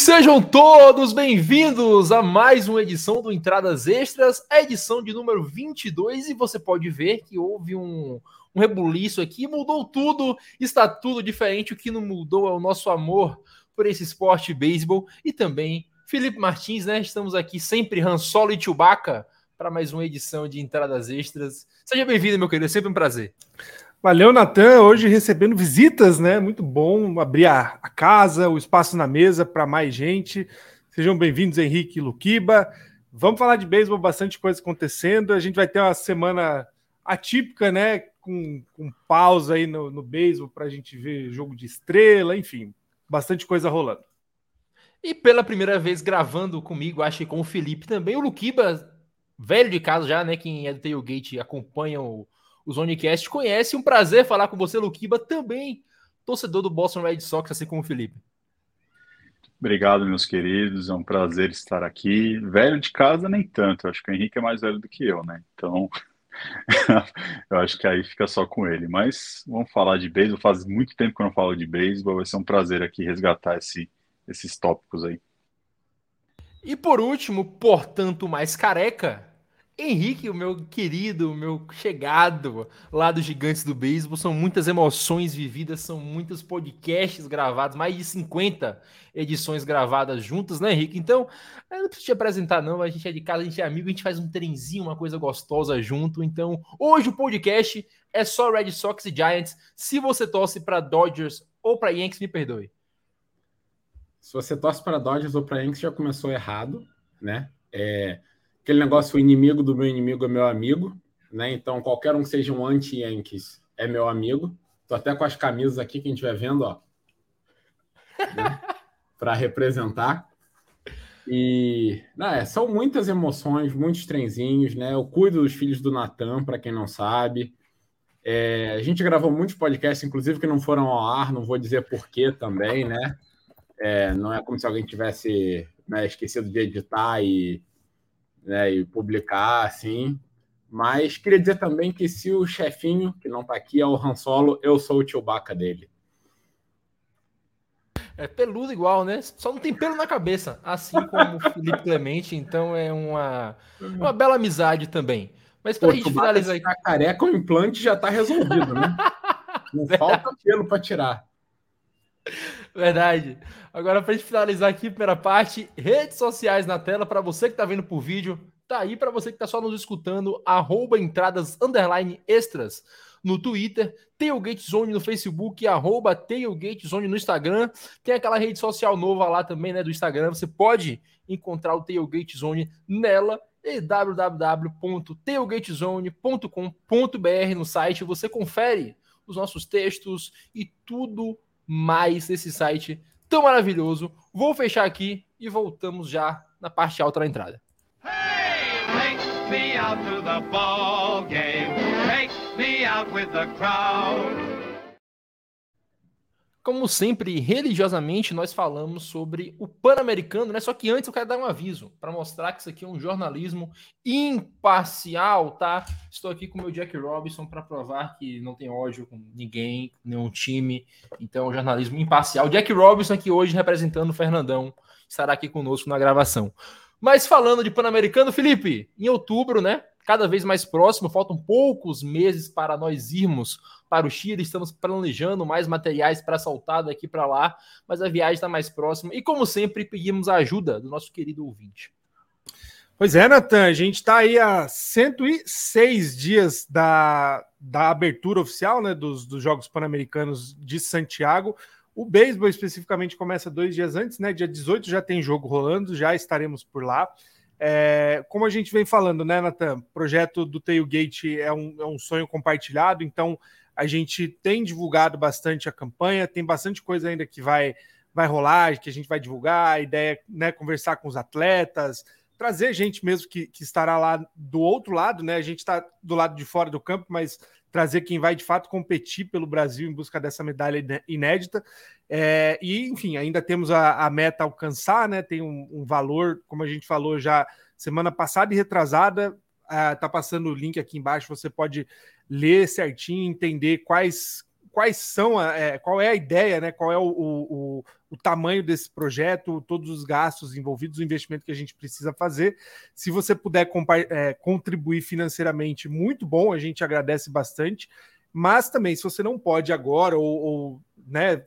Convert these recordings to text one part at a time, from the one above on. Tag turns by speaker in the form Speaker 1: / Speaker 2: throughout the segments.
Speaker 1: sejam todos bem-vindos a mais uma edição do Entradas Extras, a edição de número 22. E você pode ver que houve um, um rebuliço aqui, mudou tudo, está tudo diferente. O que não mudou é o nosso amor por esse esporte beisebol e também Felipe Martins, né? Estamos aqui sempre Han Solo e Chewbacca para mais uma edição de Entradas Extras. Seja bem-vindo, meu querido, é sempre um prazer.
Speaker 2: Valeu, Natan. Hoje recebendo visitas, né? Muito bom abrir a, casa, o espaço na mesa para mais gente. Sejam bem-vindos, Henrique e Luquiba. Vamos falar de beisebol, bastante coisa acontecendo. A gente vai ter uma semana atípica, né? Com, com pausa aí no, no beisebol para a gente ver jogo de estrela, enfim, bastante coisa rolando.
Speaker 1: E pela primeira vez gravando comigo, acho que com o Felipe também, o Luquiba, velho de casa já, né? Quem é do Tailgate acompanha o o Zonecast conhece. Um prazer falar com você, Luquiba, também torcedor do Boston Red Sox, assim como o Felipe.
Speaker 3: Obrigado, meus queridos. É um prazer estar aqui. Velho de casa, nem tanto. Eu acho que o Henrique é mais velho do que eu, né? Então, eu acho que aí fica só com ele. Mas vamos falar de beisebol. Faz muito tempo que eu não falo de beisebol. Vai ser um prazer aqui resgatar esse, esses tópicos aí.
Speaker 1: E por último, portanto, mais careca, Henrique, o meu querido, o meu chegado lá dos Gigantes do Beisebol, são muitas emoções vividas, são muitos podcasts gravados, mais de 50 edições gravadas juntas, né, Henrique? Então, eu não preciso te apresentar, não. A gente é de casa, a gente é amigo, a gente faz um trenzinho, uma coisa gostosa junto. Então, hoje o podcast é só Red Sox e Giants. Se você torce para Dodgers ou para Yankees, me perdoe.
Speaker 4: Se você torce para Dodgers ou para Yankees, já começou errado, né? É aquele negócio, o inimigo do meu inimigo é meu amigo, né? Então, qualquer um que seja um anti-Yankees é meu amigo. Tô até com as camisas aqui, quem estiver vendo, ó. Né? Para representar. E não, é, são muitas emoções, muitos trenzinhos, né? Eu cuido dos filhos do Natan, para quem não sabe. É, a gente gravou muitos podcasts, inclusive que não foram ao ar, não vou dizer porquê também, né? É, não é como se alguém tivesse né, esquecido de editar e né, e publicar, assim. Mas queria dizer também que se o chefinho, que não está aqui, é o Han Solo, eu sou o Chewbacca dele.
Speaker 1: É peludo igual, né? Só não tem pelo na cabeça, assim como o Felipe Clemente, então é uma, uma bela amizade também. Mas para a gente finalizar
Speaker 4: aí. careca, o implante já está resolvido, né? Não falta pelo para tirar.
Speaker 1: Verdade. Agora, para gente finalizar aqui, primeira parte, redes sociais na tela, para você que está vendo por vídeo, tá aí para você que está só nos escutando, arroba entradas underline extras no Twitter, Tailgate Zone no Facebook, arroba Tailgate no Instagram. Tem aquela rede social nova lá também, né, do Instagram. Você pode encontrar o Tailgate Zone nela e www.tailgatezone.com.br no site. Você confere os nossos textos e tudo mais nesse site tão maravilhoso. Vou fechar aqui e voltamos já na parte alta da entrada. Hey, take me out to the ball game. Take me out with the crowd. Como sempre, religiosamente, nós falamos sobre o Pan-Americano, né? Só que antes eu quero dar um aviso para mostrar que isso aqui é um jornalismo imparcial, tá? Estou aqui com o meu Jack Robinson para provar que não tem ódio com ninguém, nenhum time. Então, é jornalismo imparcial. Jack Robinson aqui hoje representando o Fernandão, estará aqui conosco na gravação. Mas falando de Pan-Americano, Felipe, em outubro, né? Cada vez mais próximo, faltam poucos meses para nós irmos para o Chile. Estamos planejando mais materiais para soltar daqui para lá, mas a viagem está mais próxima. E como sempre, pedimos a ajuda do nosso querido ouvinte.
Speaker 2: Pois é, Natan, a gente está aí há 106 dias da, da abertura oficial né, dos, dos Jogos Pan-Americanos de Santiago. O beisebol especificamente começa dois dias antes, né? Dia 18 já tem jogo rolando, já estaremos por lá. É, como a gente vem falando, né, Natan? Projeto do Tailgate é um, é um sonho compartilhado, então a gente tem divulgado bastante a campanha, tem bastante coisa ainda que vai, vai rolar, que a gente vai divulgar. A ideia é né, conversar com os atletas, trazer gente mesmo que, que estará lá do outro lado, né? A gente está do lado de fora do campo, mas trazer quem vai de fato competir pelo Brasil em busca dessa medalha inédita. É, e, enfim, ainda temos a, a, meta a alcançar, né? Tem um, um, valor, como a gente falou já semana passada e retrasada. Uh, tá passando o link aqui embaixo, você pode ler certinho, entender quais quais são, é, qual é a ideia, né? Qual é o, o, o, tamanho desse projeto, todos os gastos envolvidos, o investimento que a gente precisa fazer. Se você puder é, contribuir financeiramente, muito bom, a gente agradece bastante. Mas também, se você não pode agora, ou, ou né,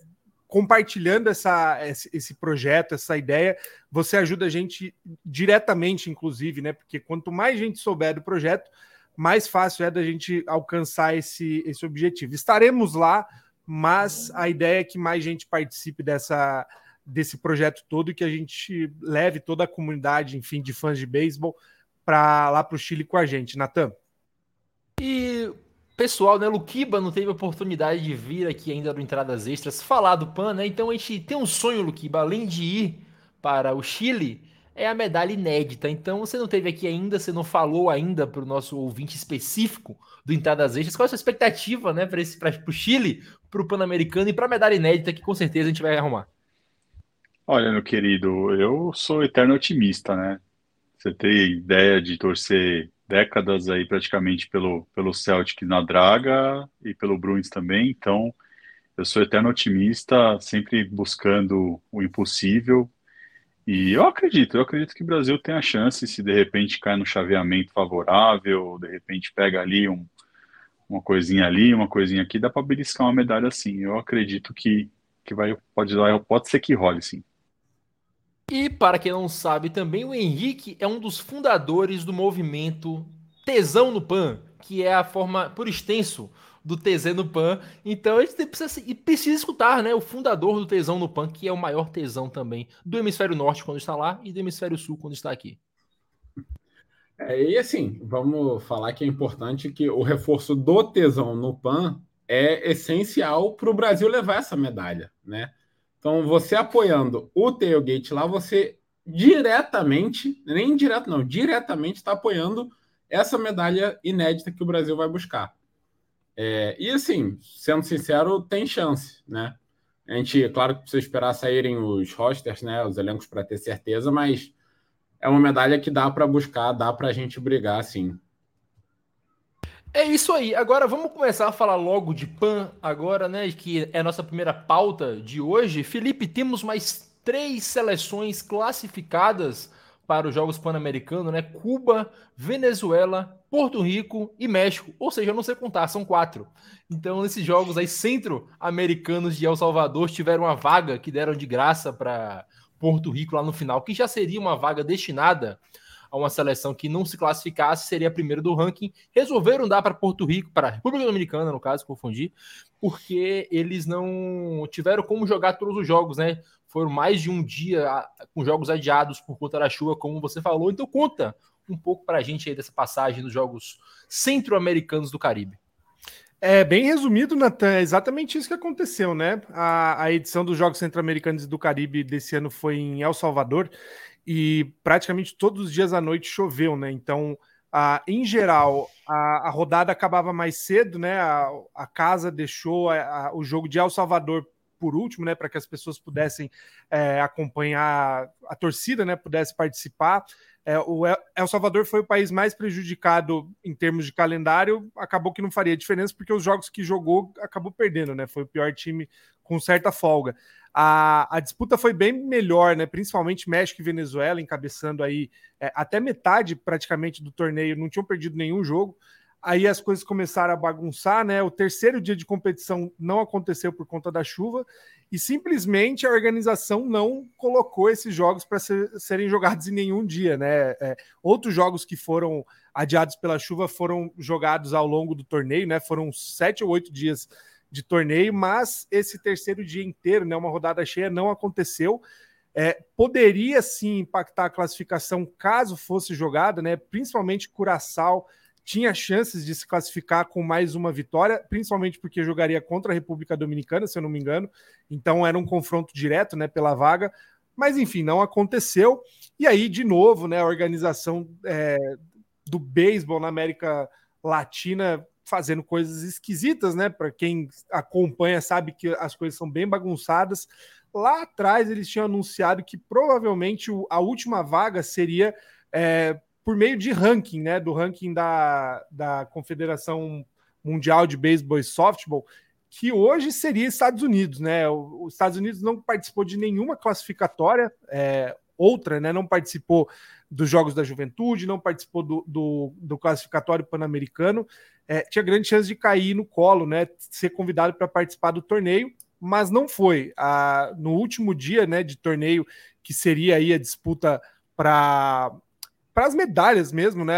Speaker 2: compartilhando essa, esse projeto, essa ideia, você ajuda a gente diretamente, inclusive, né? Porque quanto mais gente souber do projeto, mais fácil é da gente alcançar esse, esse objetivo. Estaremos lá, mas a ideia é que mais gente participe dessa, desse projeto todo e que a gente leve toda a comunidade, enfim, de fãs de beisebol para lá para o Chile com a gente. Natan.
Speaker 1: E pessoal, né? Luquiba não teve oportunidade de vir aqui ainda no Entradas Extras falar do PAN, né? Então a gente tem um sonho, Luquiba, além de ir para o Chile, é a medalha inédita. Então você não teve aqui ainda, você não falou ainda para o nosso ouvinte específico do Entradas Extras. Qual é a sua expectativa, né, para o Chile, para o Pan-Americano e para a medalha inédita que com certeza a gente vai arrumar?
Speaker 3: Olha, meu querido, eu sou eterno otimista, né? Você tem ideia de torcer décadas aí praticamente pelo, pelo Celtic na draga e pelo Bruins também, então eu sou eterno otimista, sempre buscando o impossível. E eu acredito, eu acredito que o Brasil tem a chance, se de repente cai no chaveamento favorável, de repente pega ali um, uma coisinha ali, uma coisinha aqui, dá para beliscar uma medalha assim. Eu acredito que, que vai, pode, pode ser que role, sim.
Speaker 1: E para quem não sabe também, o Henrique é um dos fundadores do movimento Tesão no Pan, que é a forma, por extenso, do TZ no Pan. Então a gente precisa, precisa escutar né, o fundador do Tesão no Pan, que é o maior tesão também do hemisfério norte quando está lá e do hemisfério sul quando está aqui.
Speaker 4: É, e assim, vamos falar que é importante que o reforço do tesão no PAN é essencial para o Brasil levar essa medalha, né? Então, você apoiando o tailgate lá, você diretamente, nem direto não, diretamente está apoiando essa medalha inédita que o Brasil vai buscar. É, e assim, sendo sincero, tem chance, né? A gente, claro que precisa esperar saírem os rosters, né, os elencos para ter certeza, mas é uma medalha que dá para buscar, dá para a gente brigar, sim.
Speaker 1: É isso aí. Agora vamos começar a falar logo de PAN agora, né? Que é a nossa primeira pauta de hoje. Felipe, temos mais três seleções classificadas para os Jogos Pan-Americanos, né? Cuba, Venezuela, Porto Rico e México. Ou seja, eu não sei contar, são quatro. Então, nesses jogos aí centro-americanos de El Salvador tiveram uma vaga que deram de graça para Porto Rico lá no final, que já seria uma vaga destinada a uma seleção que não se classificasse, seria a primeira do ranking. Resolveram dar para Porto Rico, para a República Dominicana, no caso, confundi, porque eles não tiveram como jogar todos os jogos, né? Foram mais de um dia com jogos adiados por conta da chuva, como você falou. Então, conta um pouco para a gente aí dessa passagem dos jogos centro-americanos do Caribe.
Speaker 2: É bem resumido, Natan, é exatamente isso que aconteceu, né? A, a edição dos Jogos Centro-Americanos do Caribe desse ano foi em El Salvador e praticamente todos os dias à noite choveu, né? Então, a, em geral, a, a rodada acabava mais cedo, né? A, a casa deixou o jogo de El Salvador por último, né? Para que as pessoas pudessem é, acompanhar a torcida, né? Pudesse participar. É, o El Salvador foi o país mais prejudicado em termos de calendário. Acabou que não faria diferença, porque os jogos que jogou acabou perdendo, né? Foi o pior time com certa folga. A, a disputa foi bem melhor, né? Principalmente México e Venezuela, encabeçando aí é, até metade praticamente do torneio, não tinham perdido nenhum jogo. Aí as coisas começaram a bagunçar, né? O terceiro dia de competição não aconteceu por conta da chuva e simplesmente a organização não colocou esses jogos para ser, serem jogados em nenhum dia, né? É, outros jogos que foram adiados pela chuva foram jogados ao longo do torneio, né? Foram sete ou oito dias de torneio, mas esse terceiro dia inteiro, né, uma rodada cheia, não aconteceu. É, poderia sim impactar a classificação caso fosse jogada, né? Principalmente Curaçao tinha chances de se classificar com mais uma vitória, principalmente porque jogaria contra a República Dominicana, se eu não me engano. Então era um confronto direto, né, pela vaga. Mas enfim, não aconteceu. E aí, de novo, né, a organização é, do beisebol na América Latina fazendo coisas esquisitas, né? Para quem acompanha sabe que as coisas são bem bagunçadas. Lá atrás eles tinham anunciado que provavelmente a última vaga seria é, por meio de ranking, né? Do ranking da, da Confederação Mundial de Beisebol e Softball, que hoje seria Estados Unidos, né? Os Estados Unidos não participou de nenhuma classificatória, é, outra, né? Não participou dos Jogos da Juventude, não participou do, do, do classificatório pan-americano, é, tinha grande chance de cair no colo, né? Ser convidado para participar do torneio, mas não foi. No último dia, né, de torneio, que seria aí a disputa para para as medalhas mesmo, né?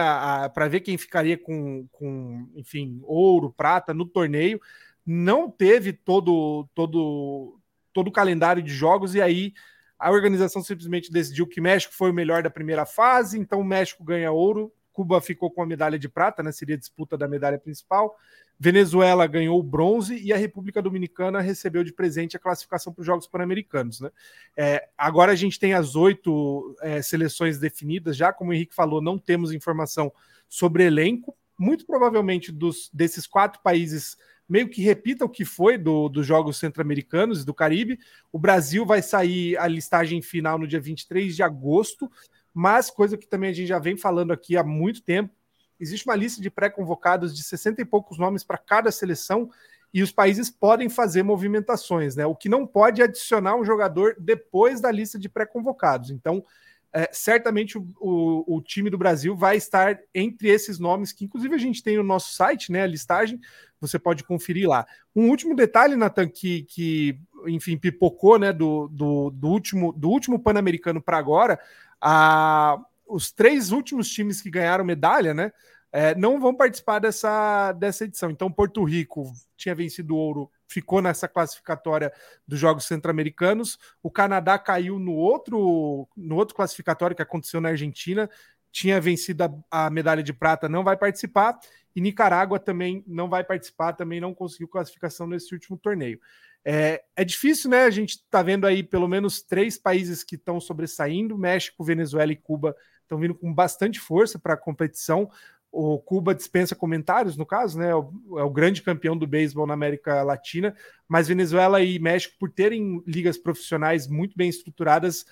Speaker 2: Para ver quem ficaria com, com, enfim, ouro, prata no torneio não teve todo todo todo o calendário de jogos e aí a organização simplesmente decidiu que México foi o melhor da primeira fase, então México ganha ouro, Cuba ficou com a medalha de prata, né? Seria a disputa da medalha principal. Venezuela ganhou o bronze e a República Dominicana recebeu de presente a classificação para os Jogos Pan-Americanos. Né? É, agora a gente tem as oito é, seleções definidas, já como o Henrique falou, não temos informação sobre elenco. Muito provavelmente dos, desses quatro países meio que repita o que foi do, dos Jogos Centro-Americanos e do Caribe. O Brasil vai sair a listagem final no dia 23 de agosto, mas coisa que também a gente já vem falando aqui há muito tempo, existe uma lista de pré-convocados de 60 e poucos nomes para cada seleção e os países podem fazer movimentações, né? O que não pode é adicionar um jogador depois da lista de pré-convocados. Então, é, certamente o, o, o, time do Brasil vai estar entre esses nomes, que inclusive a gente tem no nosso site, né? A listagem, você pode conferir lá. Um último detalhe, Nathan, que, que enfim, pipocou né, do, do, do último, do último Pan-Americano para agora, a, os três últimos times que ganharam medalha, né? É, não vão participar dessa, dessa edição. Então, Porto Rico tinha vencido ouro ficou nessa classificatória dos Jogos Centro-Americanos. O Canadá caiu no outro, no outro classificatório que aconteceu na Argentina, tinha vencido a, a, medalha de prata, não vai participar. E Nicarágua também não vai participar, também não conseguiu classificação nesse último torneio. É, é difícil, né? A gente está vendo aí pelo menos três países que estão sobressaindo: México, Venezuela e Cuba estão vindo com bastante força para a competição. O Cuba dispensa comentários, no caso, né? É o, é o grande campeão do beisebol na América Latina, mas Venezuela e México, por terem ligas profissionais muito bem estruturadas,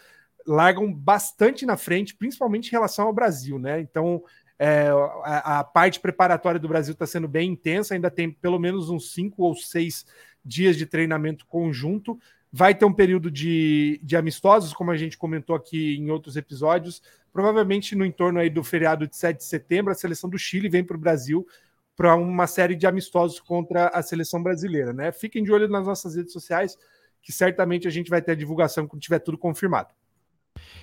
Speaker 2: largam bastante na frente, principalmente em relação ao Brasil, né? Então, é, a, a, parte preparatória do Brasil está sendo bem intensa, ainda tem pelo menos uns cinco ou seis dias de treinamento conjunto. Vai ter um período de, de amistosos, como a gente comentou aqui em outros episódios. Provavelmente no entorno aí do feriado de 7 de setembro, a seleção do Chile vem para o Brasil para uma série de amistosos contra a seleção brasileira, né? Fiquem de olho nas nossas redes sociais, que certamente a gente vai ter a divulgação quando tiver tudo confirmado.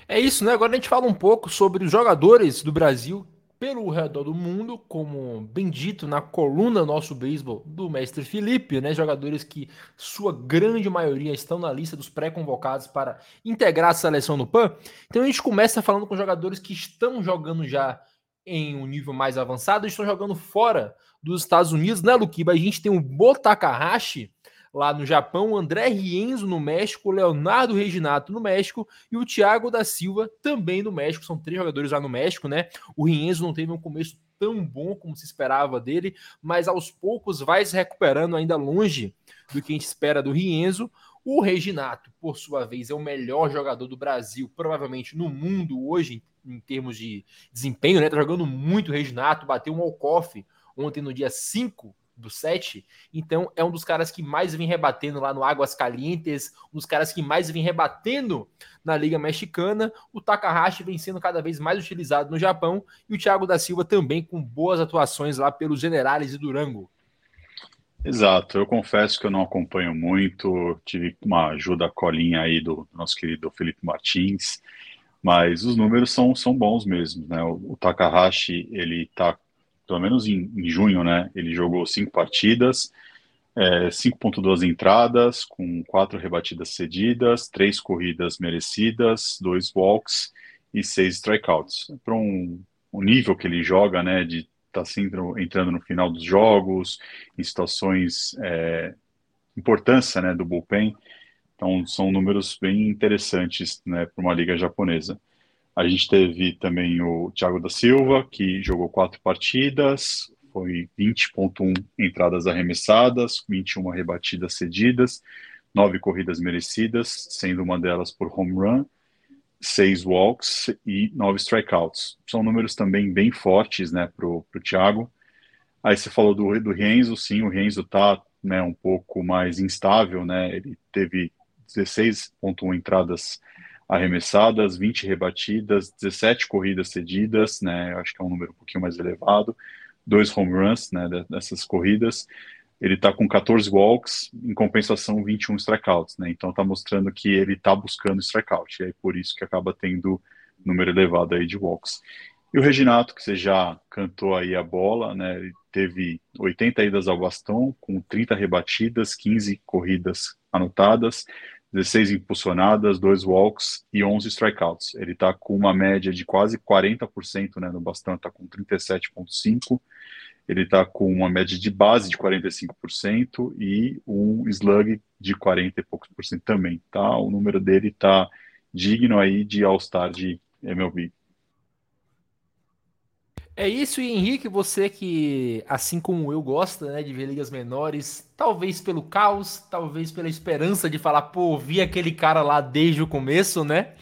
Speaker 1: É isso, né? Agora a gente fala um pouco sobre os jogadores do Brasil pelo redor do mundo, como bem dito na coluna Nosso Beisebol do mestre Felipe, né? Jogadores que sua grande maioria estão na lista dos pré-convocados para integrar a seleção no PAN. Então a gente começa falando com jogadores que estão jogando já em um nível mais avançado estão jogando fora dos Estados Unidos, né, Luquiba? A gente tem o Botakahashi, lá no Japão, André Rienzo no México, Leonardo Reginato no México e o Thiago da Silva também no México. São três jogadores lá no México, né? O Rienzo não teve um começo tão bom como se esperava dele, mas aos poucos vai se recuperando ainda longe do que a gente espera do Rienzo. O Reginato, por sua vez, é o melhor jogador do Brasil, provavelmente no mundo hoje, em, em termos de desempenho, né? Tá jogando muito o Reginato, bateu um walk-off ontem no dia 5 do 7. Então, é um dos caras que mais vem rebatendo lá no Águas Calientes, um dos caras que mais vem rebatendo na Liga Mexicana. O Takahashi vem sendo cada vez mais utilizado no Japão e o Thiago da Silva também com boas atuações lá pelos Generales e Durango.
Speaker 3: Exato, eu confesso que eu não acompanho muito, tive uma ajuda colinha aí do nosso querido Felipe Martins, mas os números são, são bons mesmo, né? O, o Takahashi, ele tá pelo menos em, em junho, né? Ele jogou cinco partidas, é, 5.2 entradas, com quatro rebatidas cedidas, três corridas merecidas, dois walks e seis strikeouts. Para um, um, nível que ele joga, né, de estar tá sempre entrando no final dos jogos, em situações é, importância, né, do bullpen. Então são números bem interessantes, né, para uma liga japonesa. A gente teve também o Thiago da Silva, que jogou quatro partidas, foi 20,1 entradas arremessadas, 21 rebatidas cedidas, nove corridas merecidas, sendo uma delas por home run, seis walks e nove strikeouts. São números também bem fortes né, para o Thiago. Aí você falou do, do Renzo, sim, o Renzo está né, um pouco mais instável, né? Ele teve 16.1 entradas arremessadas, 20 rebatidas, 17 corridas cedidas, né? Acho que é um número um pouquinho mais elevado. Dois home runs, né, dessas corridas. Ele está com 14 walks, em compensação 21 strikeouts, né? Então está mostrando que ele está buscando strikeout, e é por isso que acaba tendo número elevado aí de walks. E o Reginato, que você já cantou aí a bola, né? Ele teve 80 idas ao bastão, com 30 rebatidas, 15 corridas anotadas, 16 impulsionadas, 2 walks e 11 strikeouts. Ele está com uma média de quase 40% né, no bastão, está com 37,5%. Ele está com uma média de base de 45% e um slug de 40 e poucos por cento também. Tá? O número dele está digno aí de All-Star de MLB.
Speaker 1: É isso, e Henrique, você que, assim como eu, gosta né, de ver ligas menores, talvez pelo caos, talvez pela esperança de falar, pô, vi aquele cara lá desde o começo, né?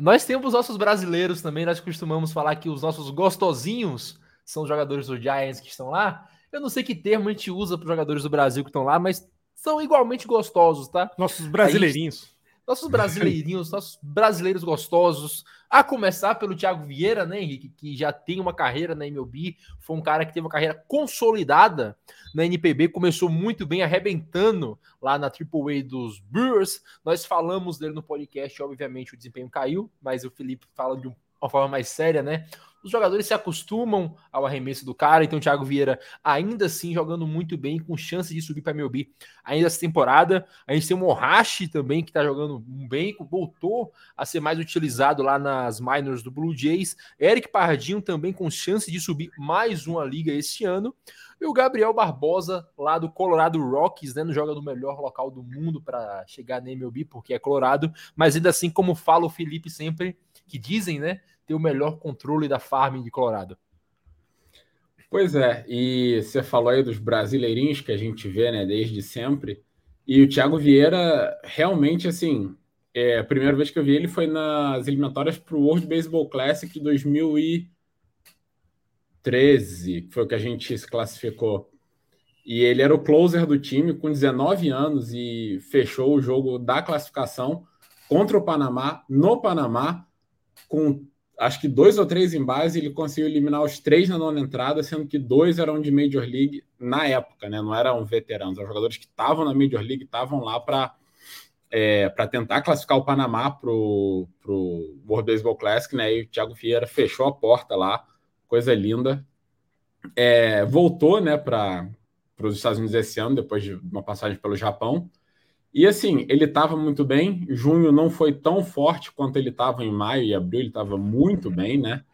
Speaker 1: Nós temos nossos brasileiros também, nós costumamos falar que os nossos gostosinhos são os jogadores do Giants que estão lá. Eu não sei que termo a gente usa para os jogadores do Brasil que estão lá, mas são igualmente gostosos, tá?
Speaker 2: Nossos brasileirinhos.
Speaker 1: Nossos brasileirinhos, nossos brasileiros gostosos. A começar pelo Thiago Vieira, né, Henrique? Que já tem uma carreira na MLB. Foi um cara que teve uma carreira consolidada na NPB. Começou muito bem, arrebentando lá na AAA dos Brewers. Nós falamos dele no podcast. Obviamente o desempenho caiu, mas o Felipe fala de uma forma mais séria, né? Os jogadores se acostumam ao arremesso do cara, então Thiago Vieira ainda assim jogando muito bem, com chance de subir para MLB ainda essa temporada. A gente tem o Mohashi também, que está jogando bem, voltou a ser mais utilizado lá nas minors do Blue Jays. Eric Pardinho também com chance de subir mais uma liga este ano. E o Gabriel Barbosa, lá do Colorado Rockies, né? Não joga no melhor local do mundo para chegar na MLB, porque é Colorado. Mas ainda assim, como fala o Felipe sempre, que dizem, né? Ter o melhor controle da farm de Colorado.
Speaker 4: Pois é, e você falou aí dos brasileirinhos que a gente vê, né, desde sempre. E o Thiago Vieira, realmente, assim, é, a primeira vez que eu vi ele foi nas eliminatórias para o World Baseball Classic 2013, que foi o que a gente se classificou. E ele era o closer do time com 19 anos e fechou o jogo da classificação contra o Panamá, no Panamá, com acho que dois ou três em base, ele conseguiu eliminar os três na nona entrada, sendo que dois eram de Major League na época, né? Não eram veteranos, eram jogadores que estavam na Major League, estavam lá para é, para tentar classificar o Panamá para o World Baseball Classic, né? E o Thiago Vieira fechou a porta lá, coisa linda. É, voltou, né, para os Estados Unidos esse ano, depois de uma passagem pelo Japão. E assim, ele estava muito bem. Junho não foi tão forte quanto ele estava em maio e abril, ele estava muito bem, né?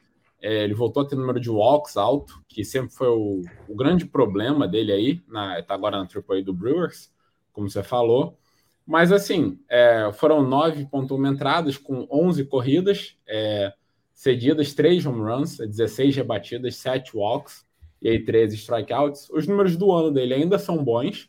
Speaker 4: É, ele voltou a ter número de walks alto, que sempre foi o, o grande problema dele aí, na, tá agora na AAA do Brewers, como você falou. Mas assim, é, foram 9.1 entradas com 11 corridas, é, cedidas, 3 home runs, 16 rebatidas, 7 walks e aí 13 strikeouts. Os números do ano dele ainda são bons,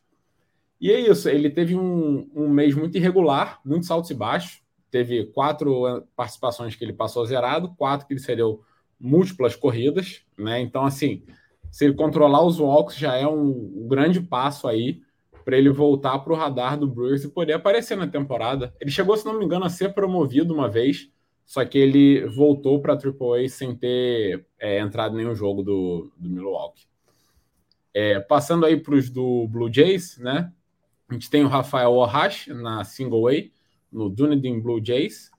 Speaker 4: e é isso, ele teve um, um mês muito irregular, muitos altos e baixos. Teve quatro eh, participações que ele passou zerado, quatro que ele cedeu múltiplas corridas, né? Então, assim, se ele controlar os walks, já é um, um grande passo aí para ele voltar para o radar do Brewers e poder aparecer na temporada. Ele chegou, se não me engano, a ser promovido uma vez, só que ele voltou para a AAA sem ter é, entrado em nenhum jogo do, do Milwaukee. É, passando aí para os do Blue Jays, né? A gente tem o Rafael Ohash na Single A, no Dunedin Blue Jays,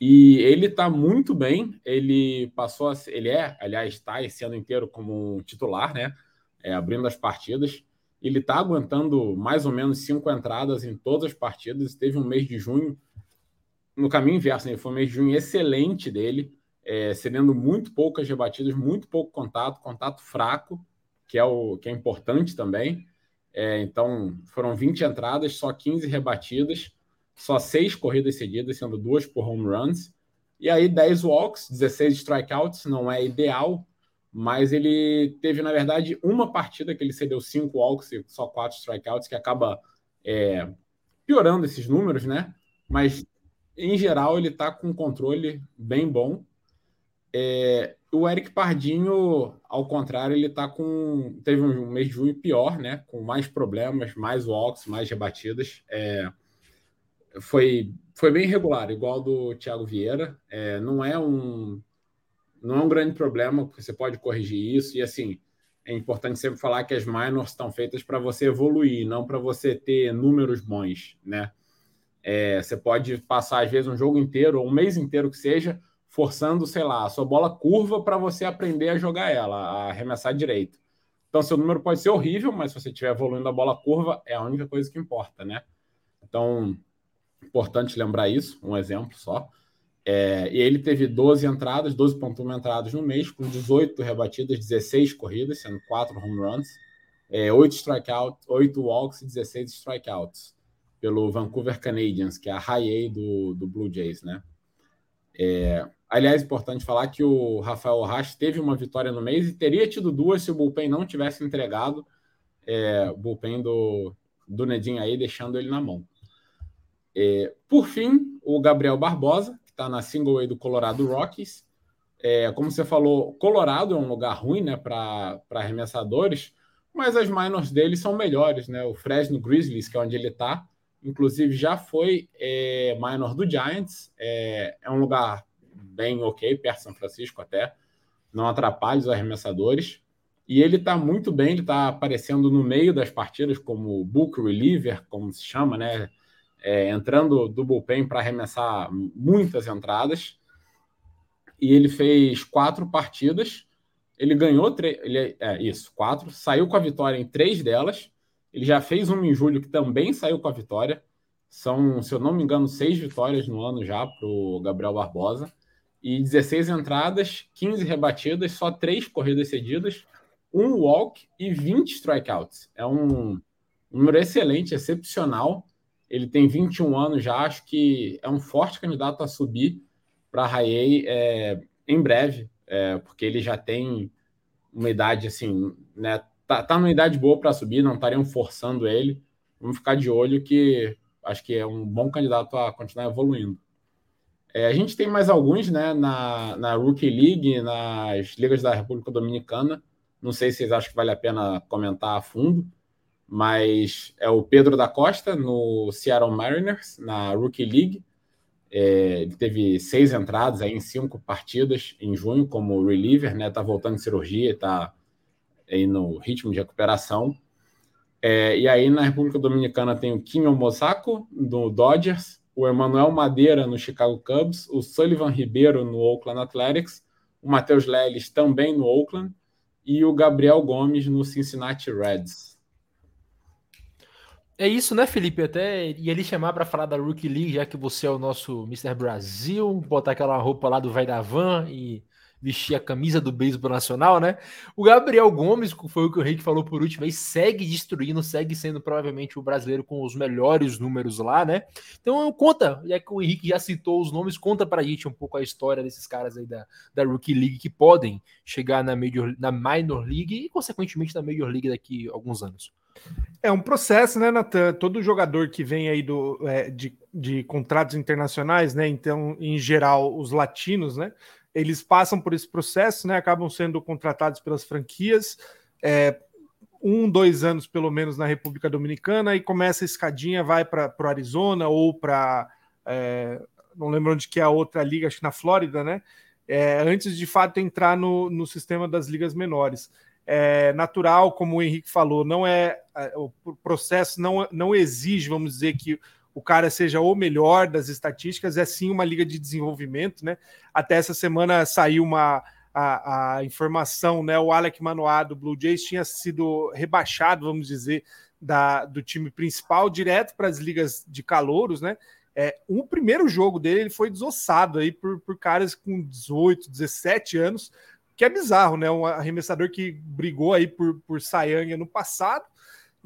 Speaker 4: e ele está muito bem. Ele passou, a, ele é, aliás, está esse ano inteiro como titular, né? É, abrindo as partidas. Ele está aguentando mais ou menos cinco entradas em todas as partidas. Teve um mês de junho no caminho inverso, né? foi um mês de junho excelente dele, é, cedendo muito poucas rebatidas, muito pouco contato, contato fraco, que é o que é importante também. É, então, foram 20 entradas, só 15 rebatidas, só 6 corridas cedidas, sendo duas por home runs. E aí, 10 walks, 16 strikeouts, não é ideal, mas ele teve, na verdade, uma partida que ele cedeu 5 walks e só 4 strikeouts, que acaba é, piorando esses números, né? Mas, em geral, ele está com um controle bem bom. É, o Eric Pardinho, ao contrário, ele tá com. Teve um mês de junho pior, né? Com mais problemas, mais walks, mais rebatidas. É, foi, foi bem regular, igual do Thiago Vieira. É, não é um. Não é um grande problema, porque você pode corrigir isso. E assim, é importante sempre falar que as minors estão feitas para você evoluir, não para você ter números bons, né? É, você pode passar, às vezes, um jogo inteiro, ou um mês inteiro que seja, forçando, sei lá, a sua bola curva para você aprender a jogar ela, a arremessar direito. Então, seu número pode ser horrível, mas se você estiver evoluindo a bola curva, é a única coisa que importa, né? Então, importante lembrar isso, um exemplo só. É, e ele teve 12 entradas, 12,1 entradas no mês, com 18 rebatidas, 16 corridas, sendo 4 home runs, é, 8 strikeouts, 8 walks e 16 strikeouts pelo Vancouver Canadians, que é a high A do, do Blue Jays, né? É, aliás, importante falar que o Rafael Rasch teve uma vitória no mês e teria tido duas se o bullpen não tivesse entregado é, o bullpen do, do Nedinho aí, deixando ele na mão. É, por fim, o Gabriel Barbosa, que está na single A do Colorado Rockies. É, como você falou, Colorado é um lugar ruim né, para arremessadores, mas as minors dele são melhores. Né? O Fresno Grizzlies, que é onde ele está, inclusive já foi é, minor do Giants, é, é, um lugar bem ok, perto de São Francisco até, não atrapalha os arremessadores. E ele está muito bem, ele está aparecendo no meio das partidas como book reliever, como se chama, né? É, entrando do bullpen para arremessar muitas entradas. E ele fez quatro partidas. Ele ganhou três. Ele, é isso, quatro. Saiu com a vitória em três delas. Ele já fez uma em julho que também saiu com a vitória. São, se eu não me engano, seis vitórias no ano já para o Gabriel Barbosa. E 16 entradas, 15 rebatidas, só três corridas cedidas, um walk e 20 strikeouts. É um número excelente, excepcional. Ele tem 21 anos já, acho que é um forte candidato a subir para a High é, em breve, é, porque ele já tem uma idade assim, né? tá, tá numa idade boa para subir, não estariam forçando ele. Vamos ficar de olho que acho que é um bom candidato a continuar evoluindo. É, a gente tem mais alguns né, na, na Rookie League, nas ligas da República Dominicana. Não sei se vocês acham que vale a pena comentar a fundo, mas é o Pedro da Costa no Seattle Mariners, na Rookie League. É, ele teve seis entradas aí em cinco partidas em junho como reliever, né? Tá voltando de cirurgia, tá aí no ritmo de recuperação. É, e aí na República Dominicana tem o Kim Mosako, do Dodgers, o Emanuel Madeira no Chicago Cubs, o Sullivan Ribeiro no Oakland Athletics, o Matheus Leles também no Oakland e o Gabriel Gomes no Cincinnati Reds.
Speaker 1: É isso, né, Felipe? Até ia lhe chamar para falar da Rookie League, já que você é o nosso Mr. Brasil, botar aquela roupa lá do Vai da Van e vestir a camisa do beisebol nacional, né? O Gabriel Gomes, que foi o que o Henrique falou por último, aí segue destruindo, segue sendo provavelmente o brasileiro com os melhores números lá, né? Então conta, já que o Henrique já citou os nomes, conta pra gente um pouco a história desses caras aí da, da Rookie League que podem chegar na, Major, na Minor League e, consequentemente, na Major League daqui a alguns anos.
Speaker 2: É um processo, né, Natan? Todo jogador que vem aí do, é, de, de contratos internacionais, né? Então, em geral, os latinos, né? Eles passam por esse processo, né? Acabam sendo contratados pelas franquias, é, um, dois anos pelo menos na República Dominicana e começa a escadinha, vai para o Arizona ou para é, não lembro onde que é a outra liga, acho que na Flórida, né? É, antes de fato entrar no, no sistema das ligas menores. É natural, como o Henrique falou, não é, é o processo não, não exige, vamos dizer que o cara seja o melhor das estatísticas, é sim uma liga de desenvolvimento, né? Até essa semana saiu uma a, a informação, né? O Alec Manoá do Blue Jays tinha sido rebaixado, vamos dizer, da, do time principal direto para as ligas de calouros, né? É, o primeiro jogo dele ele foi desossado aí por, por caras com 18, 17 anos, que é bizarro, né? Um arremessador que brigou aí por, por Sayang no passado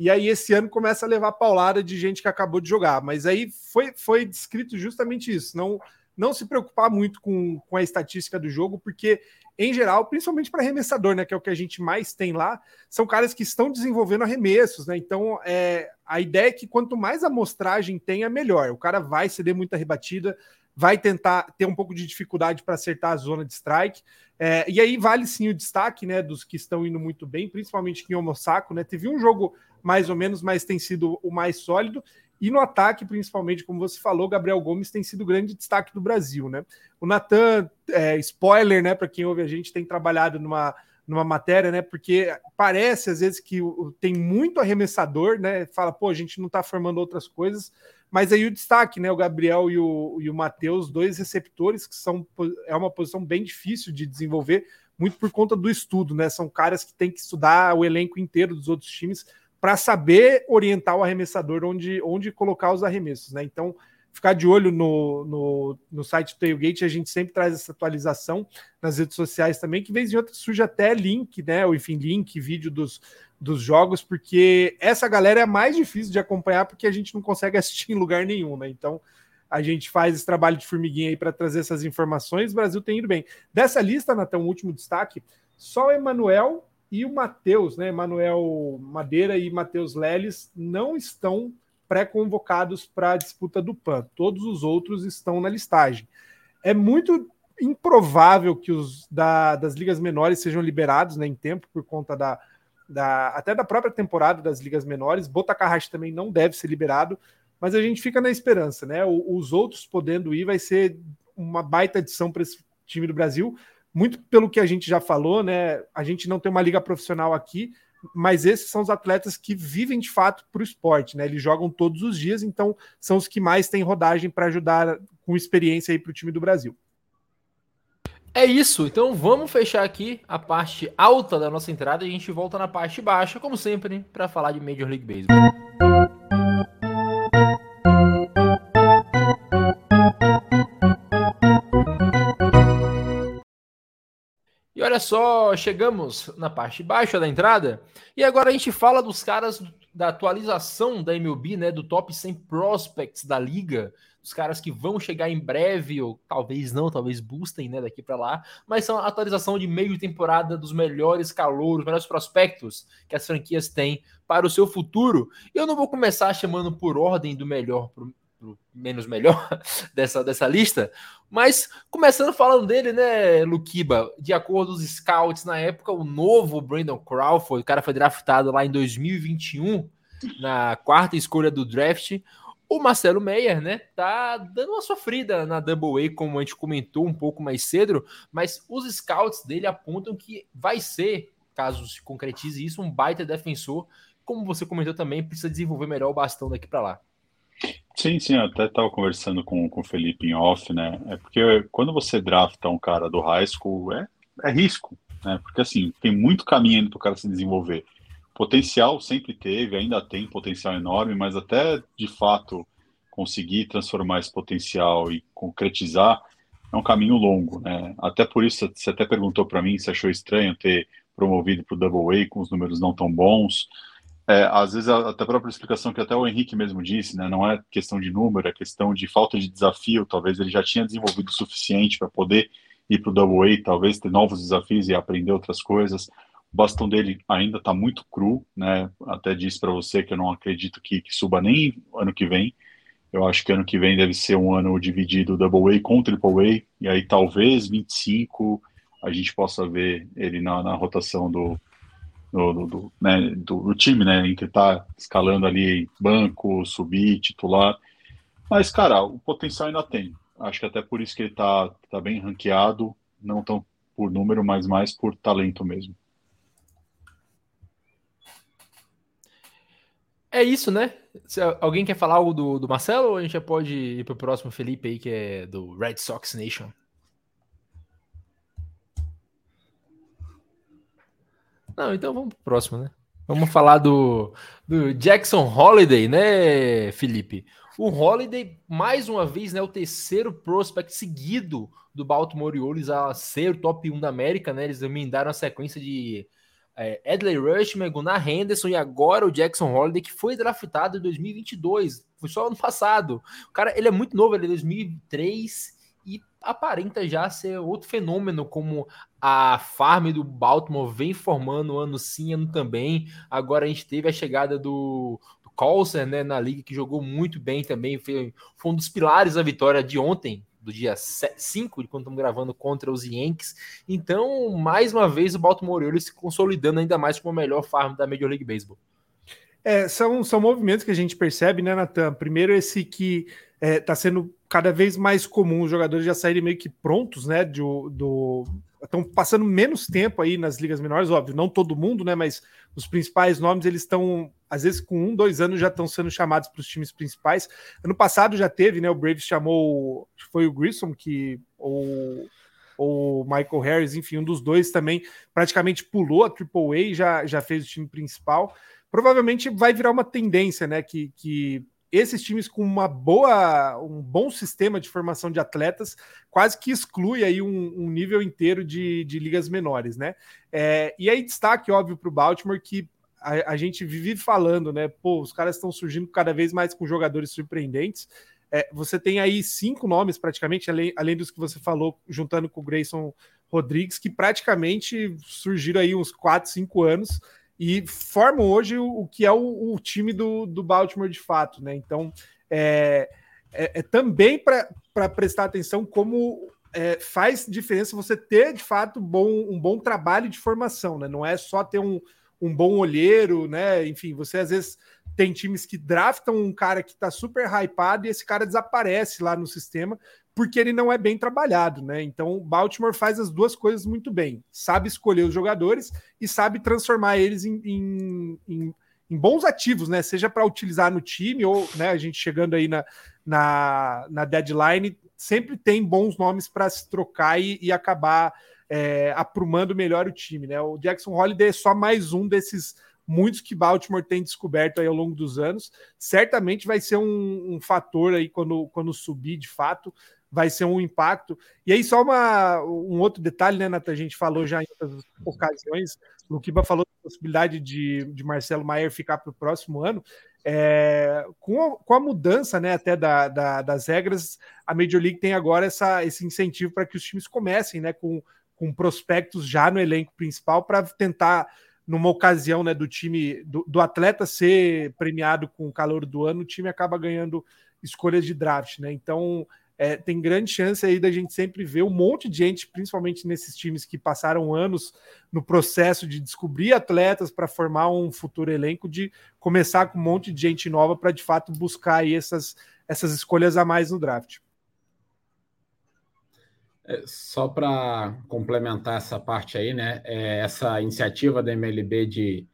Speaker 2: e aí esse ano começa a levar paulada de gente que acabou de jogar. Mas aí foi, foi descrito justamente isso. Não, não se preocupar muito com, com a estatística do jogo, porque, em geral, principalmente para arremessador, né? Que é o que a gente mais tem lá, são caras que estão desenvolvendo arremessos, né? Então é, a ideia é que quanto mais amostragem tenha, melhor. O cara vai ceder muita rebatida, vai tentar ter um pouco de dificuldade para acertar a zona de strike. É, e aí vale sim o destaque né, dos que estão indo muito bem, principalmente em Omosako, né? Teve um jogo mais ou menos, mas tem sido o mais sólido. E no ataque, principalmente, como você falou, Gabriel Gomes tem sido grande destaque do Brasil, né? O Natan, é, spoiler, né, para quem ouve a gente, tem trabalhado numa, numa matéria, né? Porque parece às vezes que tem muito arremessador, né? Fala, pô, a gente não está formando outras coisas, mas aí o destaque, né? O Gabriel e o, e o Matheus, dois receptores, que são é uma posição bem difícil de desenvolver, muito por conta do estudo, né? São caras que têm que estudar o elenco inteiro dos outros times para saber orientar o arremessador onde, onde colocar os arremessos, né? Então, ficar de olho no, no, no site do Tailgate, a gente sempre traz essa atualização nas redes sociais também, que vez em outra surge até link, né? Ou enfim, link, vídeo dos, dos jogos, porque essa galera é mais difícil de acompanhar porque a gente não consegue assistir em lugar nenhum, né? Então a gente faz esse trabalho de formiguinha aí para trazer essas informações. O Brasil tem ido bem. Dessa lista, Natan, um último destaque: só o Emanuel e o Matheus, né? Emanuel Madeira e Matheus Leles não estão pré-convocados para a disputa do PAN. Todos os outros estão na listagem. É muito improvável que os da, das ligas menores sejam liberados né, em tempo por conta da, da, até da própria temporada das ligas menores. Botacarrache também não deve ser liberado, mas a gente fica na esperança, né? O, os outros podendo ir vai ser uma baita adição para esse time do Brasil, muito pelo que a gente já falou, né? A gente não tem uma liga profissional aqui, mas esses são os atletas que vivem de fato para o esporte, né? Eles jogam todos os dias, então são os que mais têm rodagem para ajudar com experiência aí para o time do Brasil.
Speaker 1: É isso, então vamos fechar aqui a parte alta da nossa entrada e a gente volta na parte baixa, como sempre, para falar de Major League Baseball. Só, chegamos na parte baixa da entrada e agora a gente fala dos caras da atualização da MLB, né, do top 100 prospects da liga os caras que vão chegar em breve, ou talvez não, talvez boostem né, daqui para lá, mas são a atualização de meio temporada dos melhores calouros, melhores prospectos que as franquias têm para o seu futuro. E eu não vou começar chamando por ordem do melhor o menos melhor dessa, dessa lista, mas começando falando dele, né, Luquiba? De acordo com os scouts na época, o novo Brandon Crawford, o cara foi draftado lá em 2021, na quarta escolha do draft. O Marcelo Meyer, né, tá dando uma sofrida na Double A, como a gente comentou um pouco mais cedo, mas os scouts dele apontam que vai ser, caso se concretize isso, um baita defensor. Como você comentou também, precisa desenvolver melhor o bastão daqui para lá.
Speaker 3: Sim, sim, eu até estava conversando com, com o Felipe em off, né? É porque quando você drafta um cara do high school, é, é risco, né? Porque assim, tem muito caminho para o cara se desenvolver. Potencial sempre teve, ainda tem potencial enorme, mas até de fato conseguir transformar esse potencial e concretizar é um caminho longo, né? Até por isso você até perguntou para mim se achou estranho ter promovido para o Double A com os números não tão bons. É, às vezes até a própria explicação que até o Henrique mesmo disse, né? Não é questão de número, é questão de falta de desafio. Talvez ele já tinha desenvolvido o suficiente para poder ir para o Double A, talvez ter novos desafios e aprender outras coisas. O bastão dele ainda está muito cru, né? Até disse para você que eu não acredito que, que, suba nem ano que vem. Eu acho que ano que vem deve ser um ano dividido Double A com Triple A, e aí talvez 25 a gente possa ver ele na, na rotação do, do, do, do, né, do, time, né? Em que está escalando ali banco, subir, titular. Mas, cara, o potencial ainda tem. Acho que até por isso que ele está tá bem ranqueado, não tão por número, mas mais por talento mesmo.
Speaker 1: É isso, né? Se alguém quer falar algo do, do Marcelo ou a gente já pode ir pro próximo Felipe aí, que é do Red Sox Nation? Não, então vamos pro próximo, né? Vamos falar do, do Jackson Holiday, né, Felipe? O Holiday, mais uma vez, né, o terceiro prospect seguido do Baltimore Orioles a ser o top 1 da América, né? Eles emendaram a sequência de é, Edley Rushman, Gunnar Henderson e agora o Jackson Holiday, que foi draftado em 2022. Foi só ano passado. O cara, ele é muito novo, ele é 2003 e aparenta já ser outro fenômeno, como a farm do Baltimore vem formando ano sim, ano também. Agora a gente teve a chegada do, do Colser, né, na liga, que jogou muito bem também. Foi, foi um dos pilares da vitória de ontem do dia 5, quando estamos gravando contra os Yankees. Então, mais uma vez, o Baltimore Orioles se consolidando ainda mais como o melhor farm da Major League Baseball.
Speaker 2: É, são, são movimentos que a gente percebe, né, Natan? Primeiro, esse que está é, tá sendo cada vez mais comum os jogadores já saírem meio que prontos, né? Do, do estão passando menos tempo aí nas ligas menores, óbvio, não todo mundo, né? Mas os principais nomes eles estão às vezes com um, dois anos já estão sendo chamados para os times principais. Ano passado já teve, né? O Braves chamou, foi o Grissom que ou o Michael Harris, enfim, um dos dois também praticamente pulou a AAA, já já fez o time principal. Provavelmente vai virar uma tendência, né? Que, que esses times com uma boa, um bom sistema de formação de atletas quase que exclui aí um, um nível inteiro de, de, ligas menores, né? É, e aí destaque óbvio para o Baltimore que a, a, gente vive falando, né? Pô, os caras estão surgindo cada vez mais com jogadores surpreendentes. É, você tem aí cinco nomes praticamente, além, além dos que você falou, juntando com o Grayson Rodrigues, que praticamente surgiram aí uns quatro, cinco anos e formam hoje o, o que é o, o, time do, do Baltimore de fato, né? Então é, é, é também para prestar atenção como é, faz diferença você ter de fato bom, um bom trabalho de formação, né? Não é só ter um, um bom olheiro, né? Enfim, você às vezes tem times que draftam um cara que está super hypado e esse cara desaparece lá no sistema porque ele não é bem trabalhado, né? Então, Baltimore faz as duas coisas muito bem. Sabe escolher os jogadores e sabe transformar eles em, em, em, em bons ativos, né? Seja para utilizar no time ou, né, a gente chegando aí na, na, na deadline, sempre tem bons nomes para se trocar e, e acabar é, aprumando melhor o time, né? O Jackson Holiday é só mais um desses muitos que Baltimore tem descoberto aí ao longo dos anos. Certamente vai ser um, um fator aí quando, quando subir de fato vai ser um impacto. E aí, só uma, um outro detalhe, né, Nata? A gente falou já em outras ocasiões, o Luquiba falou da possibilidade de, de Marcelo Maier ficar para o próximo ano. É, com, a, com a mudança né, até da, da, das regras, a Major League tem agora essa, esse incentivo para que os times comecem né, com, com prospectos já no elenco principal para tentar, numa ocasião né, do time, do, do atleta ser premiado com o calor do ano, o time acaba ganhando escolhas de draft, né? Então é, tem grande chance aí da gente sempre ver um monte de gente, principalmente nesses times que passaram anos no processo de descobrir atletas para formar um futuro elenco, de começar com um monte de gente nova para de fato buscar aí essas, essas escolhas a mais no draft.
Speaker 4: É, só para complementar essa parte aí, né? É, essa iniciativa da MLB de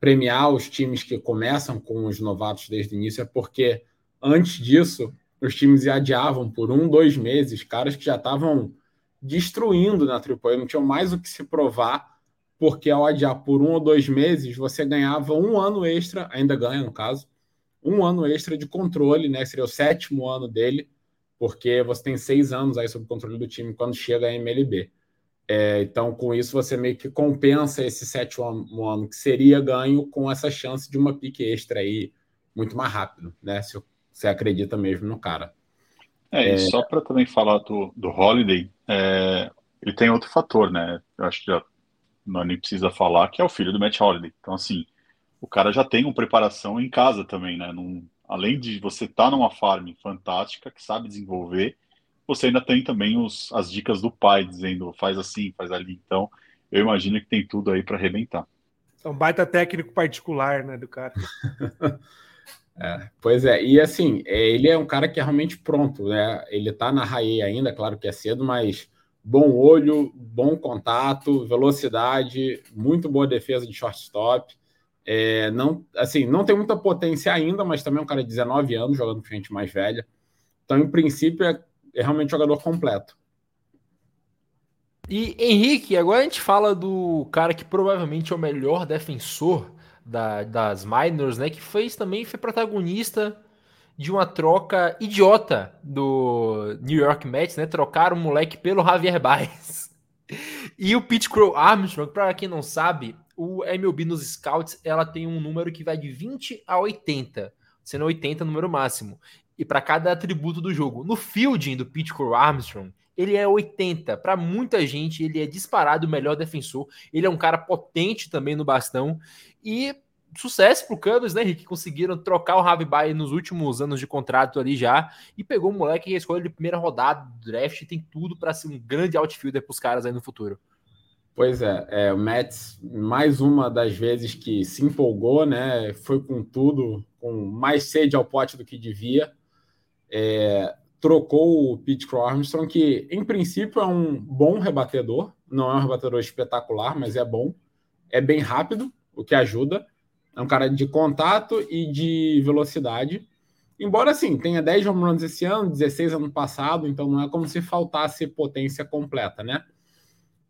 Speaker 4: premiar os times que começam com os novatos desde o início é porque antes disso os times adiavam por um, dois meses, caras que já estavam destruindo na AAA, não tinham mais o que se provar, porque ao adiar por um ou dois meses, você ganhava um ano extra, ainda ganha no caso, um ano extra de controle, né? Seria o sétimo ano dele, porque você tem seis anos aí sob controle do time quando chega a MLB. É, então, com isso, você meio que compensa esse sétimo ano que seria ganho com essa chance de uma pique extra aí muito mais rápido, né? Se o você acredita mesmo no cara.
Speaker 3: É, e só para também falar do, do Holiday, é, ele tem outro fator, né? Eu acho que já não nem precisa falar, que é o filho do Matt Holiday. Então, assim, o cara já tem uma preparação em casa também, né? Num, além de você estar tá numa farm fantástica, que sabe desenvolver, você ainda tem também os, as dicas do pai, dizendo faz assim, faz ali. Então, eu imagino que tem tudo aí para arrebentar.
Speaker 2: É um baita técnico particular, né, do cara.
Speaker 4: É, pois é, e assim, é, ele é um cara que é realmente pronto, né? Ele tá na raia ainda, claro que é cedo, mas bom olho, bom contato, velocidade, muito boa defesa de shortstop. É, não, assim, não tem muita potência ainda, mas também é um cara de 19 anos jogando com gente mais velha. Então, em princípio, é, é realmente jogador completo.
Speaker 1: E Henrique, agora a gente fala do cara que provavelmente é o melhor defensor da, das minors, né? Que fez também foi protagonista de uma troca idiota do New York Mets, né? Trocaram o moleque pelo Javier Baez. E o Pete Crow Armstrong, para quem não sabe, o MLB nos Scouts, ela tem um número que vai de 20 a 80, sendo 80 o número máximo. E para cada atributo do jogo. No fielding do Pete Crow Armstrong, ele é 80. Para muita gente, ele é disparado o melhor defensor. Ele é um cara potente também no bastão. E sucesso pro Cubs, né, Rick? Conseguiram trocar o Javi Baez nos últimos anos de contrato ali já e pegou o moleque que escolha de primeira rodada do draft. Tem tudo para ser um grande outfielder pros caras aí no futuro.
Speaker 4: Pois é, é, o Mets, mais uma das vezes que se empolgou, né? Foi com tudo, com mais sede ao pote do que devia. É, trocou o Pete Armstrong, que em princípio é um bom rebatedor, não é um rebatedor espetacular, mas é bom. É bem rápido, o que ajuda. É um cara de contato e de velocidade. Embora, assim, tenha 10 home runs esse ano, 16 ano passado, então não é como se faltasse potência completa, né?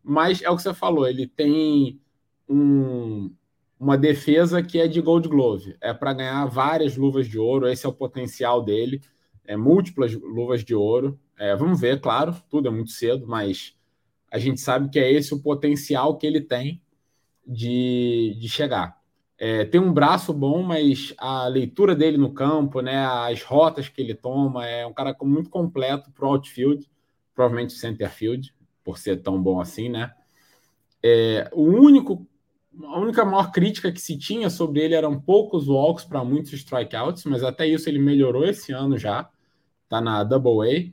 Speaker 4: Mas é o que você falou, ele tem um, uma defesa que é de Gold Glove. É para ganhar várias luvas de ouro, esse é o potencial dele. É, múltiplas luvas de ouro. É, vamos ver, claro, tudo é muito cedo, mas a gente sabe que é esse o potencial que ele tem de, de chegar. É, tem um braço bom, mas a leitura dele no campo, né, as rotas que ele toma, é um cara muito completo para o outfield, provavelmente center field, por ser tão bom assim, né? É, o único, a única maior crítica que se tinha sobre ele eram poucos walks para muitos strikeouts, mas até isso ele melhorou esse ano já, tá na Double A.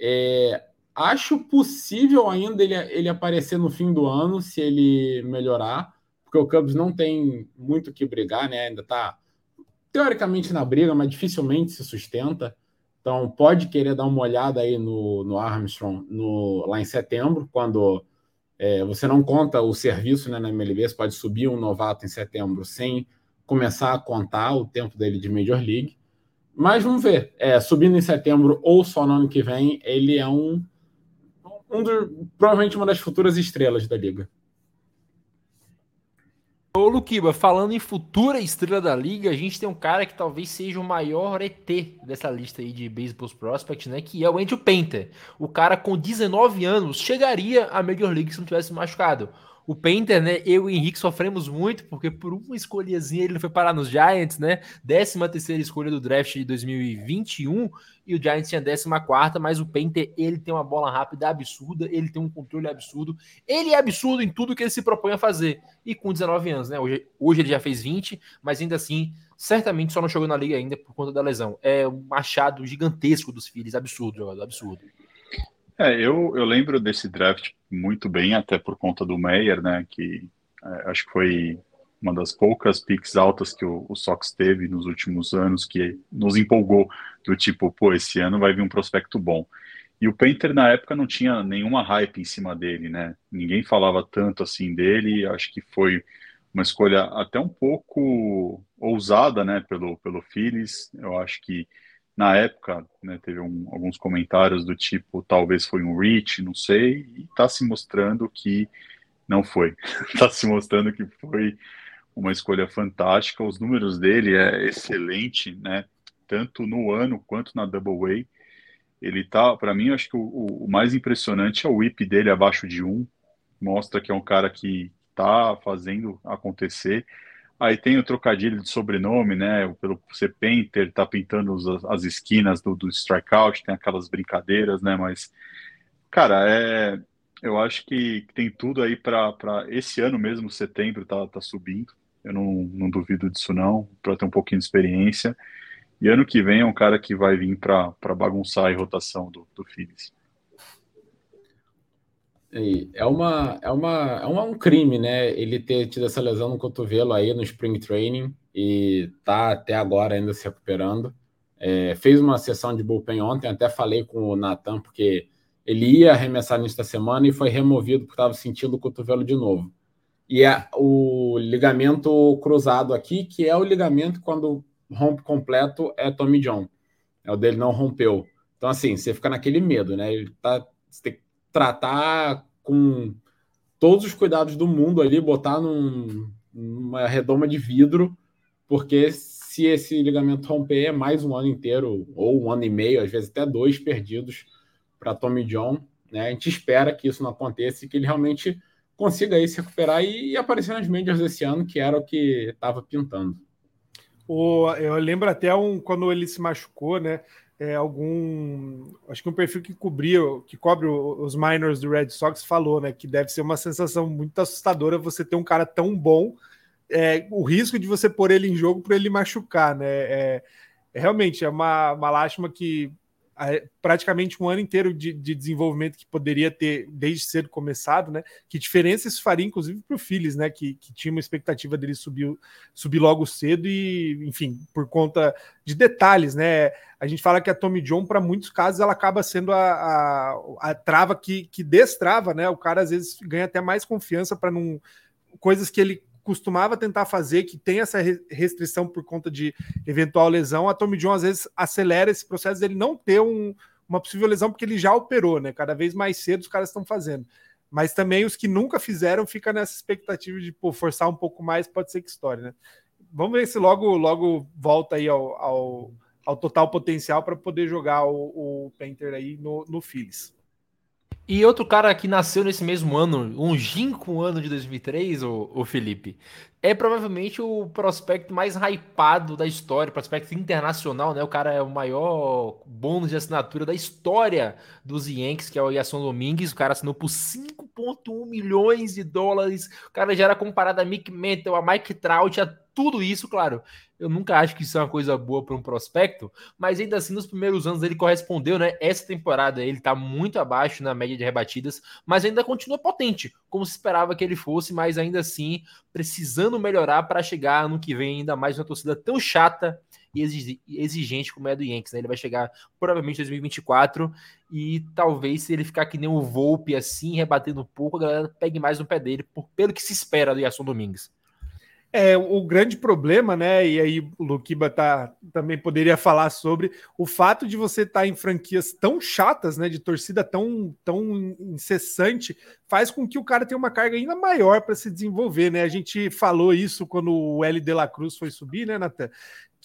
Speaker 4: É, acho possível ainda ele, ele aparecer no fim do ano se ele melhorar, porque o Cubs não tem muito que brigar, né? Ainda tá teoricamente na briga, mas dificilmente se sustenta. Então, pode querer dar uma olhada aí no, no Armstrong no, lá em setembro, quando é, você não conta o serviço né, na MLB, você pode subir um novato em setembro sem começar a contar o tempo dele de Major League. Mas vamos ver, é, subindo em setembro ou só no ano que vem, ele é um, um do, provavelmente uma das futuras estrelas da liga.
Speaker 1: Ô, Luquiba, falando em futura estrela da liga, a gente tem um cara que talvez seja o maior ET dessa lista aí de Baseball Prospect, né? Que é o Andrew Painter. O cara com 19 anos chegaria à Major League se não tivesse machucado. O Painter, né? Eu e o Henrique sofremos muito, porque por uma escolhazinha ele foi parar nos Giants, né? 13 terceira escolha do draft de 2021, e o Giants tinha 14, mas o Painter, ele tem uma bola rápida absurda, ele tem um controle absurdo, ele é absurdo em tudo que ele se propõe a fazer. E com 19 anos, né? Hoje, hoje ele já fez 20, mas ainda assim, certamente só não chegou na liga ainda por conta da lesão. É um machado gigantesco dos filhos, absurdo, jogador, absurdo.
Speaker 3: É, eu, eu lembro desse draft muito bem, até por conta do Meyer, né, que é, acho que foi uma das poucas picks altas que o, o, Sox teve nos últimos anos, que nos empolgou, do tipo, pô, esse ano vai vir um prospecto bom. E o Painter, na época, não tinha nenhuma hype em cima dele, né? Ninguém falava tanto assim dele, acho que foi uma escolha até um pouco ousada, né, pelo, pelo Phillies. Eu acho que na época, né, teve um, alguns comentários do tipo, talvez foi um reach, não sei, e está se mostrando que não foi. Está se mostrando que foi uma escolha fantástica. Os números dele é excelente, né? Tanto no ano quanto na Double A. Ele tá, para mim, acho que o, o, mais impressionante é o whip dele abaixo de um. Mostra que é um cara que está fazendo acontecer. Aí tem o trocadilho de sobrenome, né? Pelo ser painter, tá pintando as, as esquinas do, do strikeout, tem aquelas brincadeiras, né? Mas, cara, é, eu acho que tem tudo aí para esse ano mesmo, setembro, tá, tá subindo. Eu não, não duvido disso, não, para ter um pouquinho de experiência. E ano que vem é um cara que vai vir para bagunçar a rotação do, do Phillies.
Speaker 4: É uma, é uma, é um crime, né? Ele ter tido essa lesão no cotovelo aí no spring training e tá até agora ainda se recuperando. É, fez uma sessão de bullpen ontem, até falei com o Natan, porque ele ia arremessar nesta semana e foi removido porque estava sentindo o cotovelo de novo. E é o ligamento cruzado aqui, que é o ligamento quando rompe completo, é Tommy John. É o dele não rompeu. Então, assim, você fica naquele medo, né? Ele tá, você tem que tratar com todos os cuidados do mundo ali, botar num, numa redoma de vidro, porque se esse ligamento romper, é mais um ano inteiro, ou um ano e meio, às vezes até dois perdidos para Tommy John. Né? A gente espera que isso não aconteça e que ele realmente consiga aí se recuperar e, e aparecer nas médias desse ano, que era o que estava pintando.
Speaker 2: O, eu lembro até um, quando ele se machucou, né? É, algum. Acho que um perfil que cobria, que cobre os minors do Red Sox falou, né? Que deve ser uma sensação muito assustadora você ter um cara tão bom é, o risco de você pôr ele em jogo para ele machucar, né? É, realmente é uma, uma lástima que praticamente um ano inteiro de, de, desenvolvimento que poderia ter desde cedo começado, né? Que diferença isso faria, inclusive, para o Phillies, né? Que, que, tinha uma expectativa dele subir, subir logo cedo e, enfim, por conta de detalhes, né? A gente fala que a Tommy John, para muitos casos, ela acaba sendo a, a, a trava que, que destrava, né? O cara às vezes ganha até mais confiança para não coisas que ele costumava tentar fazer, que tem essa restrição por conta de eventual lesão, a Tommy John às vezes acelera esse processo dele não ter um, uma possível lesão, porque ele já operou, né? Cada vez mais cedo os caras estão fazendo. Mas também os que nunca fizeram fica nessa expectativa de pô, forçar um pouco mais, pode ser que história, né? Vamos ver se logo, logo volta aí ao, ao, ao total potencial para poder jogar o, o Painter aí no, no Phillies.
Speaker 1: E outro cara que nasceu nesse mesmo ano, ginco ano de 2003, o, o Felipe, é provavelmente o prospecto mais hypado da história, prospecto internacional, né? O cara é o maior bônus de assinatura da história dos Yankees, que é o Yasson Domingues. O cara assinou por 5,1 milhões de dólares. O cara já era comparado a Mick Mantle, a Mike Trout, a tudo isso, claro. Eu nunca acho que isso é uma coisa boa para um prospecto, mas ainda assim, nos primeiros anos ele correspondeu, né? Essa temporada ele está muito abaixo na média de rebatidas, mas ainda continua potente, como se esperava que ele fosse, mas ainda assim precisando melhorar para chegar no que vem ainda mais uma torcida tão chata e exigente como é a do Yankees. Né? Ele vai chegar provavelmente em 2024 e talvez se ele ficar que nem o Volpe assim, rebatendo um pouco, a galera pegue mais no pé dele, por, pelo que se espera do Yasson Domingues.
Speaker 2: É, o grande problema, né? E aí o Luquiba tá, também poderia falar sobre o fato de você estar tá em franquias tão chatas, né? De torcida tão, tão incessante, faz com que o cara tenha uma carga ainda maior para se desenvolver, né? A gente falou isso quando o L de la Cruz foi subir, né, Natan?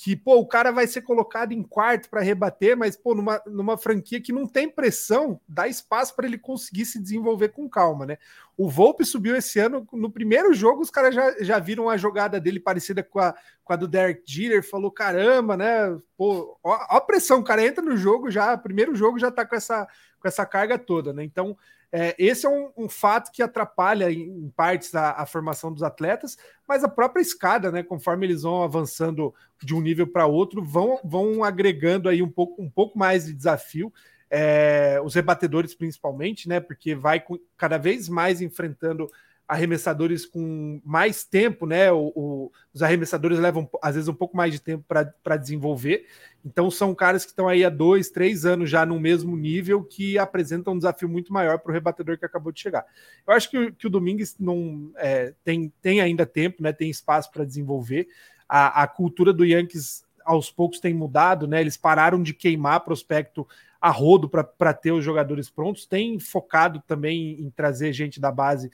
Speaker 2: Que pô, o cara vai ser colocado em quarto para rebater, mas pô, numa, numa franquia que não tem pressão, dá espaço para ele conseguir se desenvolver com calma, né? O Volpe subiu esse ano, no primeiro jogo os caras já, já viram a jogada dele parecida com a, com a do Derek Jeter, falou caramba, né? Pô, ó, ó a pressão, o cara entra no jogo já, primeiro jogo já tá com essa, com essa carga toda, né? Então, é, esse é um, um, fato que atrapalha em, em partes a, a, formação dos atletas, mas a própria escada, né? Conforme eles vão avançando de um nível para outro, vão, vão agregando aí um pouco, um pouco mais de desafio. É, os rebatedores principalmente, né? Porque vai com, cada vez mais enfrentando arremessadores com mais tempo, né? O, o, os arremessadores levam às vezes um pouco mais de tempo para desenvolver. Então são caras que estão aí há dois, três anos já no mesmo nível que apresentam um desafio muito maior para o rebatedor que acabou de chegar. Eu acho que, que o Domingues não é, tem, tem ainda tempo, né? Tem espaço para desenvolver. A, a cultura do Yankees aos poucos tem mudado, né? Eles pararam de queimar prospecto a rodo para ter os jogadores prontos, tem focado também em trazer gente da base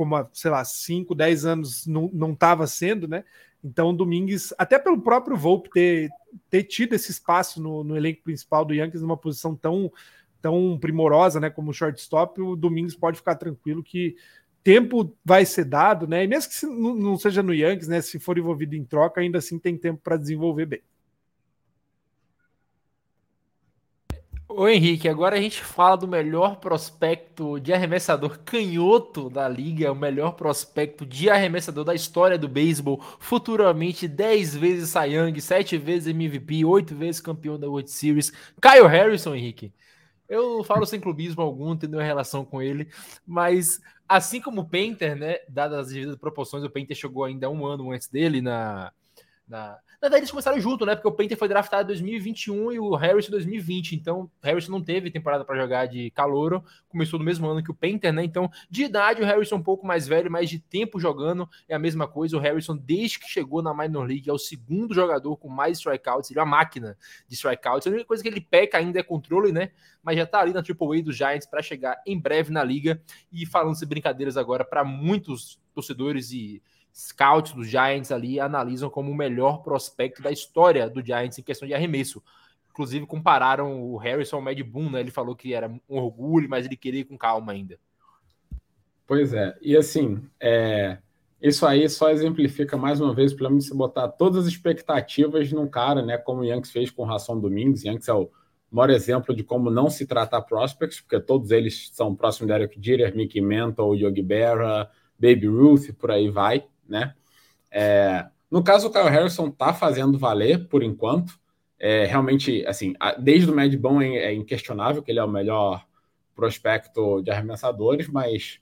Speaker 2: como sei lá, 5, 10 anos não estava sendo, né? Então, Domingues, até pelo próprio Volpe ter, ter tido esse espaço no, no elenco principal do Yankees numa posição tão, tão primorosa, né, como shortstop, o Domingues pode ficar tranquilo que tempo vai ser dado, né? E mesmo que não seja no Yankees, né, se for envolvido em troca, ainda assim tem tempo para desenvolver bem.
Speaker 1: Ô Henrique, agora a gente fala do melhor prospecto de arremessador canhoto da liga, o melhor prospecto de arremessador da história do beisebol, futuramente 10 vezes Young, 7 vezes MVP, 8 vezes campeão da World Series, Kyle Harrison, Henrique. Eu falo sem clubismo algum, tenho relação com ele, mas assim como o Painter, né, dadas as devidas proporções, o Painter chegou ainda um ano antes dele na, na, na verdade, eles começaram junto, né? Porque o Painter foi draftado em 2021 e o Harris em 2020. Então, o Harris não teve temporada para jogar de calouro. Começou no mesmo ano que o Painter, né? Então, de idade, o Harrison é um pouco mais velho, mas de tempo jogando é a mesma coisa. O Harrison, desde que chegou na Minor League, é o segundo jogador com mais strikeouts. Ele é uma máquina de strikeouts. A única coisa que ele peca ainda é controle, né? Mas já tá ali na Triple A dos Giants para chegar em breve na liga. E falando-se brincadeiras agora para muitos torcedores e scouts dos Giants ali analisam como o melhor prospecto da história do Giants em questão de arremesso. Inclusive compararam o Harrison ao Mad Boom, né? Ele falou que era um orgulho, mas ele queria ir com calma ainda.
Speaker 4: Pois é, e assim, é, isso aí só exemplifica mais uma vez o problema de se botar todas as expectativas num cara, né? Como o Yankees fez com o Ração Domingues. Yankees é o maior exemplo de como não se tratar prospects, porque todos eles são próximos de Eric Jeter, Mickey Mantle, Yogi Berra, Baby Ruth, por aí vai né? É, no caso, o Kyle Harrison tá fazendo valer por enquanto. É, realmente, assim, desde o Mad Bom é, é, inquestionável que ele é o melhor prospecto de arremessadores, mas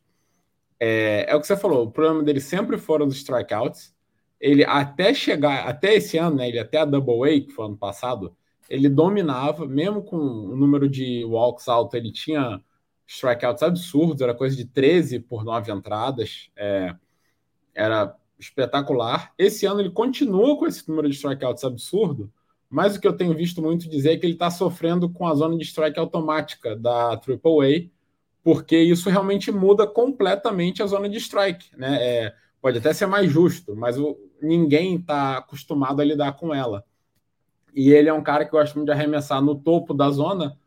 Speaker 4: é, é, o que você falou, o problema dele sempre foram os strikeouts. Ele até chegar, até esse ano, né, ele até a Double A, que foi ano passado, ele dominava, mesmo com o número de walks alto, ele tinha strikeouts absurdos, era coisa de 13 por 9 entradas, é, era espetacular. Esse ano ele continua com esse número de strikeouts absurdo, mas o que eu tenho visto muito dizer é que ele está sofrendo com a zona de strike automática da AAA, porque isso realmente muda completamente a zona de strike. Né? É, pode até ser mais justo, mas o, ninguém está acostumado a lidar com ela. E ele é um cara que gosta muito de arremessar no topo da zona,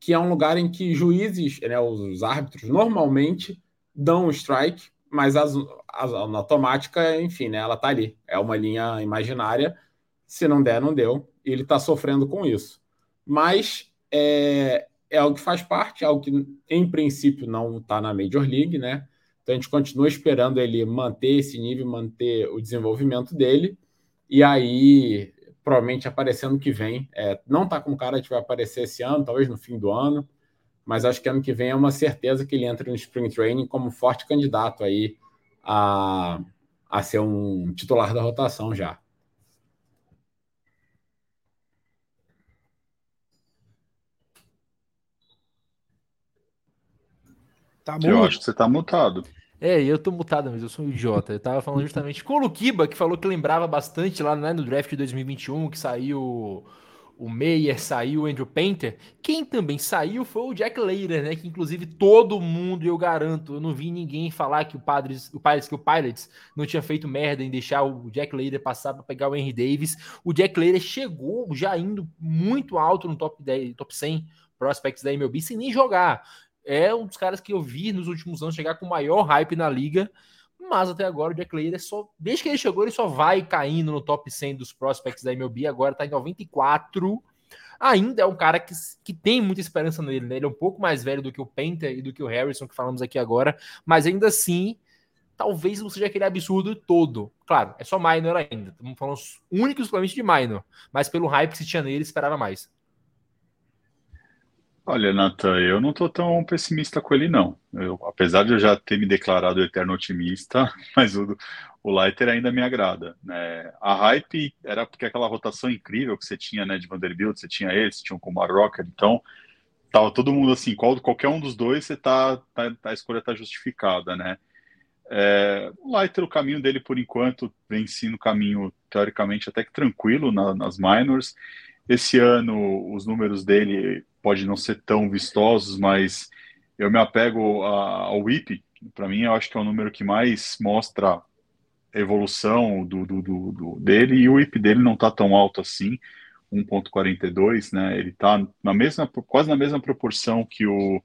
Speaker 4: que é um lugar em que juízes, né, os árbitros, normalmente dão o strike, mas as, as, na automática, enfim, né, ela tá ali. É uma linha imaginária. Se não der, não deu. E ele está sofrendo com isso. Mas é, é algo que faz parte, é algo que, em princípio, não está na Major League, né? Então a gente continua esperando ele manter esse nível, manter o desenvolvimento dele. E aí provavelmente aparecendo que vem. É, não está com cara de vai aparecer esse ano, talvez no fim do ano, mas acho que ano que vem é uma certeza que ele entra no Spring Training como forte candidato aí a, a ser um titular da rotação já.
Speaker 3: Tá Eu acho que você está mutado.
Speaker 1: É, eu tô mutado, mas eu sou um idiota. Eu tava falando justamente com o Lukiba, que falou que lembrava bastante lá né, no draft de 2021, que saiu o Meyer, saiu o Andrew Painter. Quem também saiu foi o Jack Leiter, né? Que inclusive todo mundo, eu garanto, eu não vi ninguém falar que o Padres, o Padres, que o Pirates não tinha feito merda em deixar o Jack Leiter passar para pegar o Henry Davis. O Jack Leiter chegou já indo muito alto no top 10, top 100 prospects da MLB sem nem jogar é um dos caras que eu vi nos últimos anos chegar com maior hype na liga, mas até agora o Jack Leiter só, desde que ele chegou, ele só vai caindo no top 100 dos prospects da MLB, agora tá em 94. Ainda é um cara que, que tem muita esperança nele, né? Ele é um pouco mais velho do que o Penta e do que o Harrison, que falamos aqui agora, mas ainda assim, talvez não seja aquele absurdo todo. Claro, é só minor ainda. Estamos falando únicos exclusivamente de minor, mas pelo hype que se tinha nele, esperava mais.
Speaker 3: Olha, Nathan, eu não estou tão pessimista com ele, não. Eu, apesar de eu já ter me declarado eterno otimista, mas o, o Leiter ainda me agrada. Né? A hype era porque aquela rotação incrível que você tinha né, de Vanderbilt, você tinha ele, você tinha o Kumar Rocker, então tava todo mundo assim, qual, qualquer um dos dois, você tá, tá a escolha está justificada, né? É, o Leiter, o caminho dele por enquanto vem sim no caminho teoricamente até que tranquilo na, nas minors. Esse ano os números dele pode não ser tão vistosos, mas eu me apego ao WIP. Para mim, eu acho que é o número que mais mostra a evolução do, do, do, do dele e o WIP dele não está tão alto assim, 1.42, né? Ele está na mesma, quase na mesma proporção que o,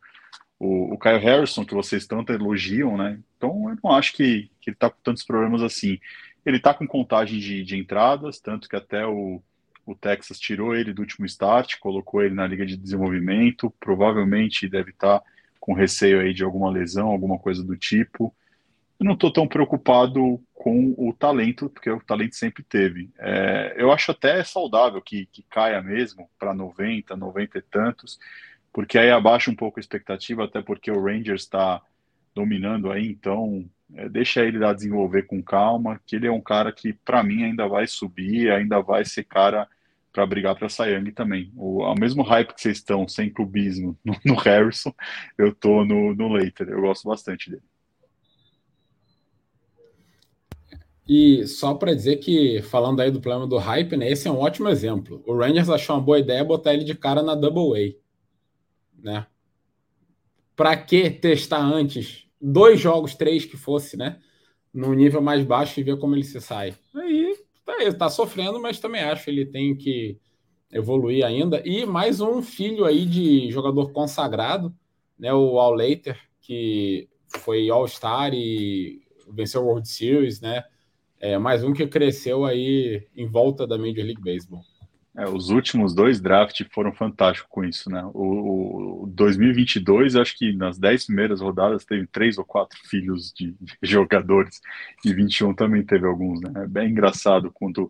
Speaker 3: o, o Kyle Harrison, que vocês tanto elogiam, né? Então eu não acho que, que ele está com tantos problemas assim. Ele está com contagem de, de entradas, tanto que até o, o Texas tirou ele do último start, colocou ele na liga de desenvolvimento, provavelmente deve estar com receio aí de alguma lesão, alguma coisa do tipo. Eu não estou tão preocupado com o talento, porque o talento sempre teve. É, eu acho até saudável que, que caia mesmo para 90, 90 e tantos, porque aí abaixa um pouco a expectativa, até porque o Rangers está dominando aí, então é, deixa ele lá desenvolver com calma, que ele é um cara que, para mim, ainda vai subir, ainda vai ser cara para brigar para Sayang também. O ao mesmo hype que vocês estão sem clubismo no, no Harrison, eu tô no, no Leiter. Eu gosto bastante dele.
Speaker 4: E só para dizer que, falando aí do problema do hype, né, esse é um ótimo exemplo. O Rangers achou uma boa ideia botar ele de cara na Double A. Né? Para que testar antes dois jogos, três que fosse, né? No nível mais baixo e ver como ele se sai. Aí tá, tá sofrendo, mas também acho que ele tem que evoluir ainda. E mais um filho aí de jogador consagrado, né? O Al Leiter, que foi All-Star e venceu o World Series, né? É, mais um que cresceu aí em volta da Major League Baseball.
Speaker 3: É, os últimos dois drafts foram fantásticos com isso, né? O, o 2022, acho que nas dez primeiras rodadas teve três ou quatro filhos de, de jogadores, e 21 também teve alguns, né? É bem engraçado quando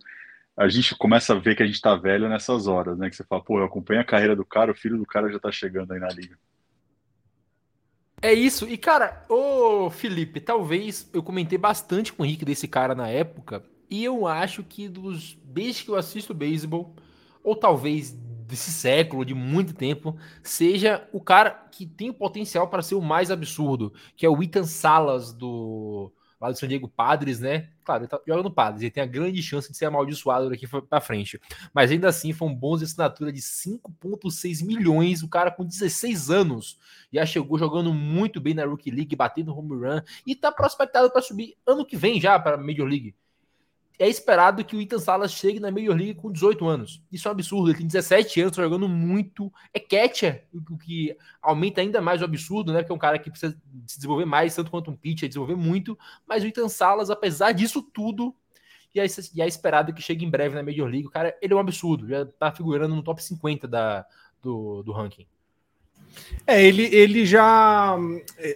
Speaker 3: a gente começa a ver que a gente tá velho nessas horas, né? Que você fala, pô, eu acompanho a carreira do cara, o filho do cara já tá chegando aí na liga.
Speaker 1: É isso. E, cara, ô Felipe, talvez eu comentei bastante com o Henrique desse cara na época. E eu acho que dos. Desde que eu assisto beisebol, ou talvez desse século, de muito tempo, seja o cara que tem o potencial para ser o mais absurdo, que é o Ethan Salas do lá do San Diego Padres, né? Claro, ele tá jogando Padres, ele tem a grande chance de ser amaldiçoado daqui para frente. Mas ainda assim, foi um bônus de assinatura de 5,6 milhões, o cara com 16 anos. Já chegou jogando muito bem na Rookie League, batendo home run, e tá prospectado para subir ano que vem já para Major League é esperado que o Ethan Salas chegue na Major League com 18 anos. Isso é um absurdo. Ele tem 17 anos, tá jogando muito. É catcher, o que aumenta ainda mais o absurdo, né? Porque é um cara que precisa se desenvolver mais, tanto quanto um pitcher, desenvolver muito. Mas o Ethan Salas, apesar disso tudo, e é, é esperado que chegue em breve na Major League. O cara, ele é um absurdo. Já tá figurando no top 50 da, do, do ranking.
Speaker 2: É, ele, ele já,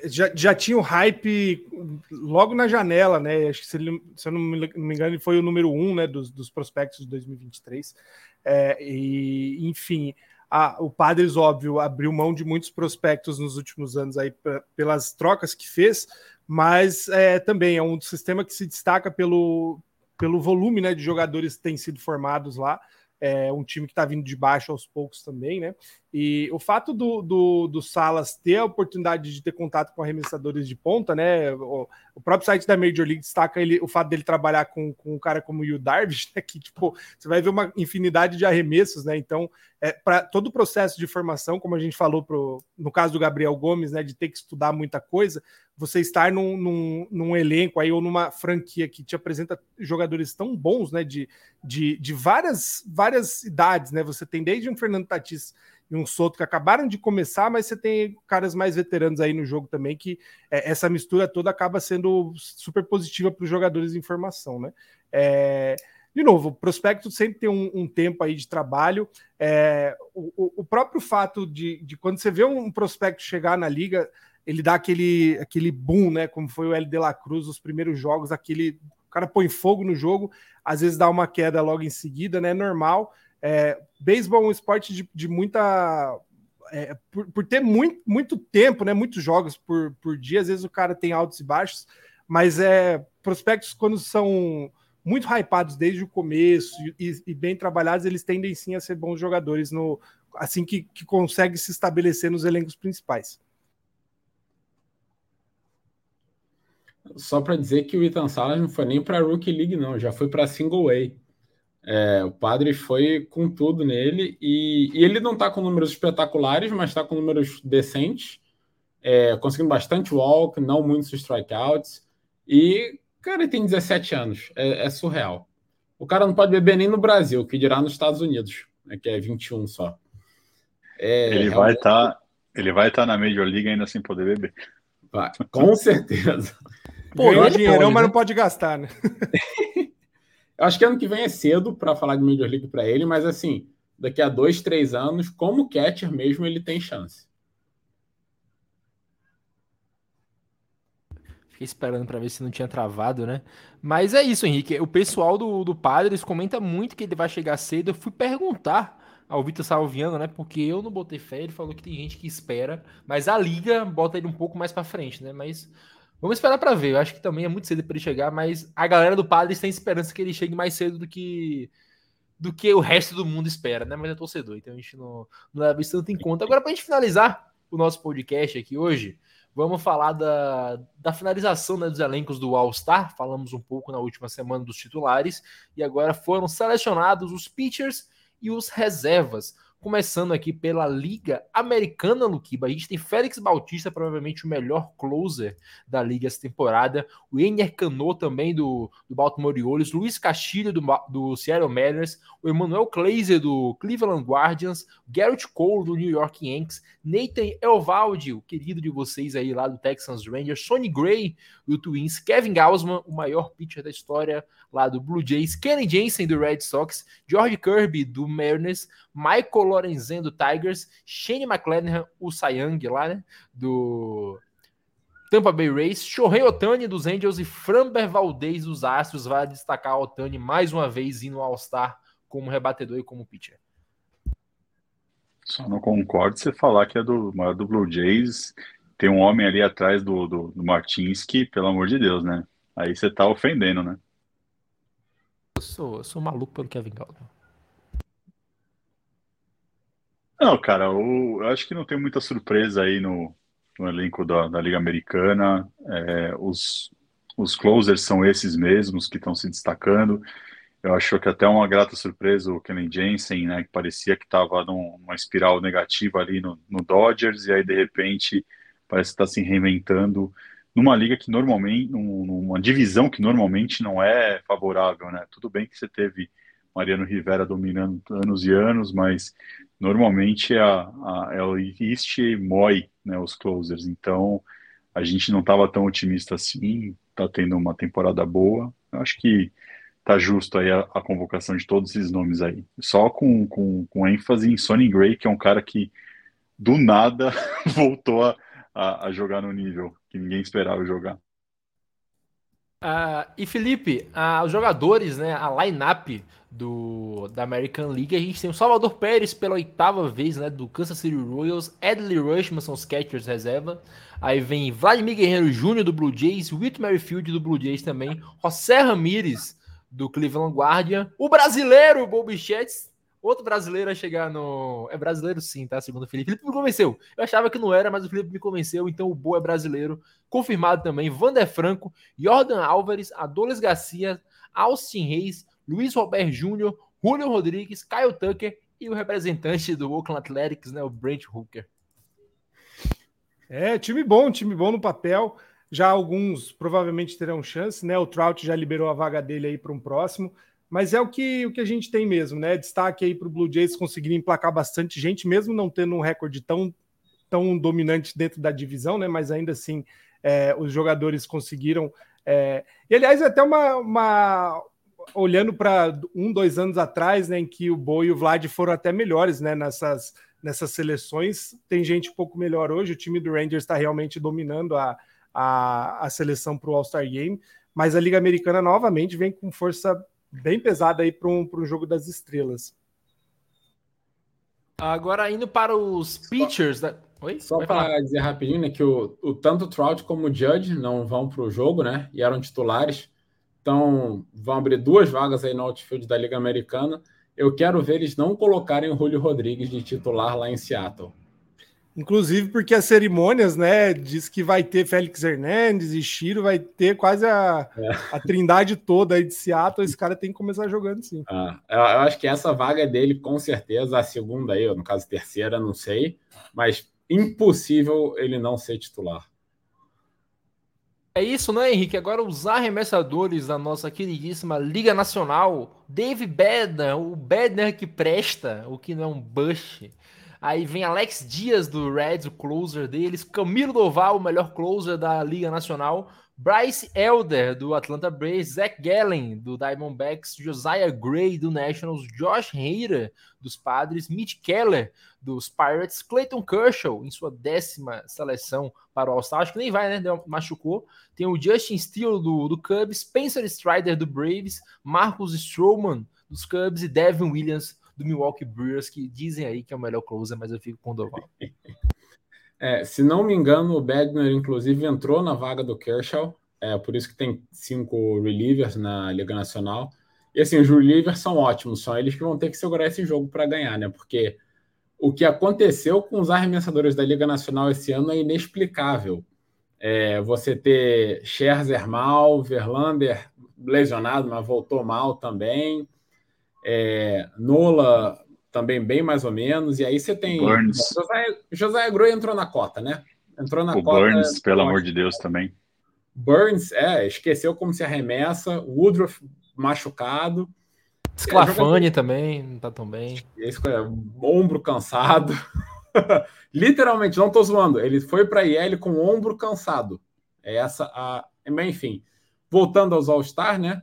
Speaker 2: já, já tinha o hype logo na janela, né? Acho que se, ele, se eu não me, engano, ele foi o número um né, dos, dos prospectos de 2023. É, e, enfim, a, o Padres, óbvio, abriu mão de muitos prospectos nos últimos anos aí pra, pelas trocas que fez, mas é, também é um sistema que se destaca pelo, pelo volume né, de jogadores que têm sido formados lá é um time que está vindo de baixo aos poucos também, né? E o fato do, do, do, Salas ter a oportunidade de ter contato com arremessadores de ponta, né? O, o, próprio site da Major League destaca ele, o fato dele trabalhar com, com um cara como o Darvish, né? Que, tipo, você vai ver uma infinidade de arremessos, né? Então, é, para todo o processo de formação, como a gente falou pro, no caso do Gabriel Gomes, né? De ter que estudar muita coisa, você estar num, num, num, elenco aí ou numa franquia que te apresenta jogadores tão bons, né? De, de, de várias, várias idades, né? Você tem desde um Fernando Tatis e um Soto que acabaram de começar, mas você tem caras mais veteranos aí no jogo também, que é, essa mistura toda acaba sendo super positiva para os jogadores em formação, né? É, de novo, o prospecto sempre tem um, um tempo aí de trabalho. É, o, o, próprio fato de, de quando você vê um prospecto chegar na liga, ele dá aquele, aquele boom, né? Como foi o L de la Cruz, os primeiros jogos, aquele. O cara põe fogo no jogo, às vezes dá uma queda logo em seguida, né? Normal. É, beisebol é um esporte de, de muita. É, por, por, ter muito, muito tempo, né? Muitos jogos por, por dia, às vezes o cara tem altos e baixos, mas é prospectos quando são muito hypados desde o começo e, e, bem trabalhados, eles tendem sim a ser bons jogadores no assim que, que consegue se estabelecer nos elencos principais.
Speaker 4: Só para dizer que o Ethan Salas não foi nem para a Rookie League, não, já foi para Single Way. É, o Padre foi com tudo nele e, e ele não está com números espetaculares, mas está com números decentes, é, conseguindo bastante walk, não muitos strikeouts. E, cara, ele tem 17 anos, é, é, surreal. O cara não pode beber nem no Brasil, que dirá nos Estados Unidos, né, que é 21 só.
Speaker 3: É, ele, vai tá, ele vai estar tá na Major League ainda sem poder beber.
Speaker 4: Vai, com certeza.
Speaker 2: Pô, Ganhou dinheirão, pode, mas né? não pode gastar, né?
Speaker 4: Eu acho que ano que vem é cedo para falar de Major League para ele, mas assim, daqui a dois, três anos, como catcher mesmo, ele tem chance.
Speaker 1: Fiquei esperando para ver se não tinha travado, né? Mas é isso, Henrique. O pessoal do, do Padres comenta muito que ele vai chegar cedo. Eu fui perguntar ao Vitor Salviano, né? Porque eu não botei fé, ele falou que tem gente que espera, mas a liga bota ele um pouco mais para frente, né? Mas Vamos esperar para ver. Eu acho que também é muito cedo para ele chegar, mas a galera do Padres tem esperança que ele chegue mais cedo do que do que o resto do mundo espera, né? Mas é torcedor, então a gente não, não leva isso tanto em conta. Agora, para a gente finalizar o nosso podcast aqui hoje, vamos falar da, da finalização né, dos elencos do All-Star. Falamos um pouco na última semana dos titulares, e agora foram selecionados os pitchers e os reservas Começando aqui pela Liga Americana, Luquiba. A gente tem Félix Bautista, provavelmente o melhor closer da liga essa temporada. O Enier Cano também do, do Baltimore Orioles. Luiz Castilho do, do Seattle Mariners. O Emmanuel Kleiser do Cleveland Guardians. Garrett Cole do New York Yankees. Nathan Elvaldi, o querido de vocês aí lá do Texans Rangers. Sonny Gray do Twins. Kevin Gausman, o maior pitcher da história lá do Blue Jays. Kenny Jensen do Red Sox. George Kirby do Mariners. Michael Lorenzen do Tigers, Shane McClanahan, o Sayang lá, né, do Tampa Bay Rays, Shohei Otani dos Angels e Framber Valdez dos Astros. Vai destacar Otani mais uma vez indo ao All-Star como rebatedor e como pitcher.
Speaker 3: Só não concordo você falar que é do, do Blue Jays. Tem um homem ali atrás do, do, do Martinsky, pelo amor de Deus, né? Aí você tá ofendendo, né?
Speaker 1: Eu sou, eu sou maluco pelo Kevin Gausman.
Speaker 3: Não, cara, eu, acho que não tem muita surpresa aí no, no elenco da, da, Liga Americana. É, os, os closers são esses mesmos que estão se destacando. Eu acho que até uma grata surpresa o Kenny Jensen, né, que parecia que estava numa espiral negativa ali no, no, Dodgers, e aí de repente parece que está se reinventando numa liga que normalmente, numa divisão que normalmente não é favorável, né? Tudo bem que você teve Mariano Rivera dominando anos e anos, mas normalmente a, a, o East Moi, né, os closers. Então a gente não estava tão otimista assim, está tendo uma temporada boa. Eu acho que tá justo aí a, a, convocação de todos esses nomes aí. Só com, com, com ênfase em Sonny Gray, que é um cara que do nada voltou a, a, a jogar no nível que ninguém esperava jogar.
Speaker 1: Uh, e Felipe, uh, os jogadores, né, a line-up do, da American League, a gente tem o Salvador Pérez pela oitava vez, né, do Kansas City Royals, Adley Rushman são os catchers reserva, aí vem Vladimir Guerreiro Jr. do Blue Jays, Whit Merrifield do Blue Jays também, José Ramírez do Cleveland Guardian, o brasileiro Chetts, outro brasileiro a chegar no... É brasileiro sim, tá, segundo o Felipe. Felipe me convenceu, eu achava que não era, mas o Felipe me convenceu, então o Bo é brasileiro, confirmado também, Vander Franco, Jordan Álvares, Adolis Garcia, Austin Reis, Luiz Roberto Júnior, Julio Rodrigues, Kyle Tucker e o representante do Oakland Athletics, né, o Brent Hooker.
Speaker 2: É, time bom, time bom no papel. Já alguns provavelmente terão chance, né? O Trout já liberou a vaga dele aí para um próximo, mas é o que, o que a gente tem mesmo, né? Destaque aí para o Blue Jays conseguir emplacar bastante gente, mesmo não tendo um recorde tão, tão dominante dentro da divisão, né? Mas ainda assim, é, os jogadores conseguiram. É... E aliás, é até uma, uma, olhando para um, dois anos atrás, né, em que o Boi e o Vlad foram até melhores né, nessas, nessas seleções, tem gente um pouco melhor hoje. O time do Rangers está realmente dominando a, a, a seleção para o All-Star Game, mas a Liga Americana novamente vem com força bem pesada aí para um, um jogo das estrelas.
Speaker 1: Agora indo para os pitchers. Da...
Speaker 4: Oi? Só para dizer rapidinho né, que o, o tanto o Trout como o Judge não vão para o jogo, né? E eram titulares. Então, vão abrir duas vagas aí no outfield da Liga Americana. Eu quero ver eles não colocarem o Julio Rodrigues de titular lá em Seattle.
Speaker 2: Inclusive porque as cerimônias, né, diz que vai ter Félix Hernandes e Chiro, vai ter quase a, é. a trindade toda aí de Seattle. Esse cara tem que começar jogando sim.
Speaker 4: Ah, eu, eu acho que essa vaga é dele, com certeza. A segunda aí, no caso terceira, não sei. Mas impossível ele não ser titular.
Speaker 1: É isso, né, Henrique? Agora os arremessadores da nossa queridíssima Liga Nacional, Dave Bednar, o Bednar que presta, o que não é um bush. Aí vem Alex Dias do Reds, o closer deles, Camilo Doval, o melhor closer da Liga Nacional, Bryce Elder, do Atlanta Braves, Zach Gallen, do Diamondbacks, Josiah Gray, do Nationals, Josh Hader, dos Padres, Mitch Keller, dos Pirates, Clayton Kershaw, em sua décima seleção para o All-Star, acho que nem vai, né? Machucou. Tem o Justin Steele, do, do Cubs, Spencer Strider, do Braves, Marcus Stroman, dos Cubs, e Devin Williams, do Milwaukee Brewers, que dizem aí que é o melhor closer, mas eu fico com o Doval.
Speaker 4: É, se não me engano, o Bednar, inclusive, entrou na vaga do Kershaw, é, por isso que tem cinco relievers na Liga Nacional. E assim, os relievers são ótimos, são eles que vão ter que segurar esse jogo para ganhar, né? Porque o que aconteceu com os arremessadores da Liga Nacional esse ano é inexplicável. É, você ter Scherzer mal, Verlander lesionado, mas voltou mal também. É, Nola também bem mais ou menos. E aí você tem.
Speaker 3: Burns.
Speaker 4: José, José Groi entrou na cota, né? Entrou na
Speaker 3: o
Speaker 4: cota.
Speaker 3: Burns, pelo amor de Deus, também.
Speaker 4: Burns, é, esqueceu como se arremessa. Woodruff machucado.
Speaker 1: Sclafani é, também, não tá tão bem.
Speaker 4: Esse é, ombro cansado. Literalmente, não tô zoando. Ele foi para IL com ombro cansado. É essa a. Enfim, voltando aos All-Star, né?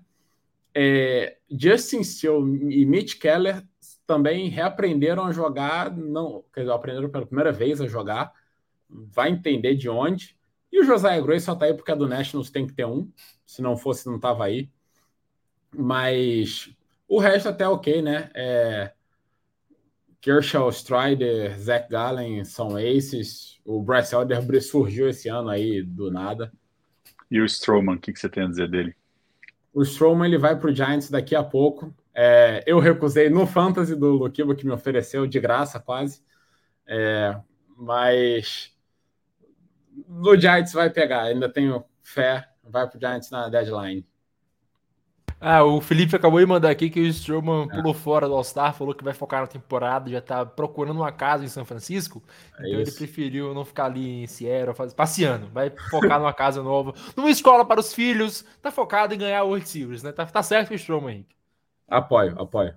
Speaker 4: É, Justin Steele e Mitch Keller também reaprenderam a jogar, não, quer dizer, aprenderam pela primeira vez a jogar, vai entender de onde. E o Josiah Gray só tá aí porque a do Nationals tem que ter um, se não fosse, não tava aí. Mas o resto até ok, né? É, Kershaw, Strider, Zach Gallen são aces. O Bryce Elder surgiu esse ano aí do nada.
Speaker 3: E o Strowman, o que, que você tem a dizer dele?
Speaker 4: O Strowman ele vai para o Giants daqui a pouco. É, eu recusei no Fantasy do Luquiba, que me ofereceu de graça quase. É, mas no Giants vai pegar, ainda tenho fé. Vai pro Giants na deadline.
Speaker 1: Ah, o Felipe acabou de mandar aqui que o Strowman é. pulou fora do All-Star, falou que vai focar na temporada, já tá procurando uma casa em São Francisco. É então isso. ele preferiu não ficar ali em Sierra, passeando. Vai focar numa casa nova, numa escola para os filhos. Tá focado em ganhar o World Series, né? Tá, tá certo o Strowman, Henrique.
Speaker 4: Apoio, apoio.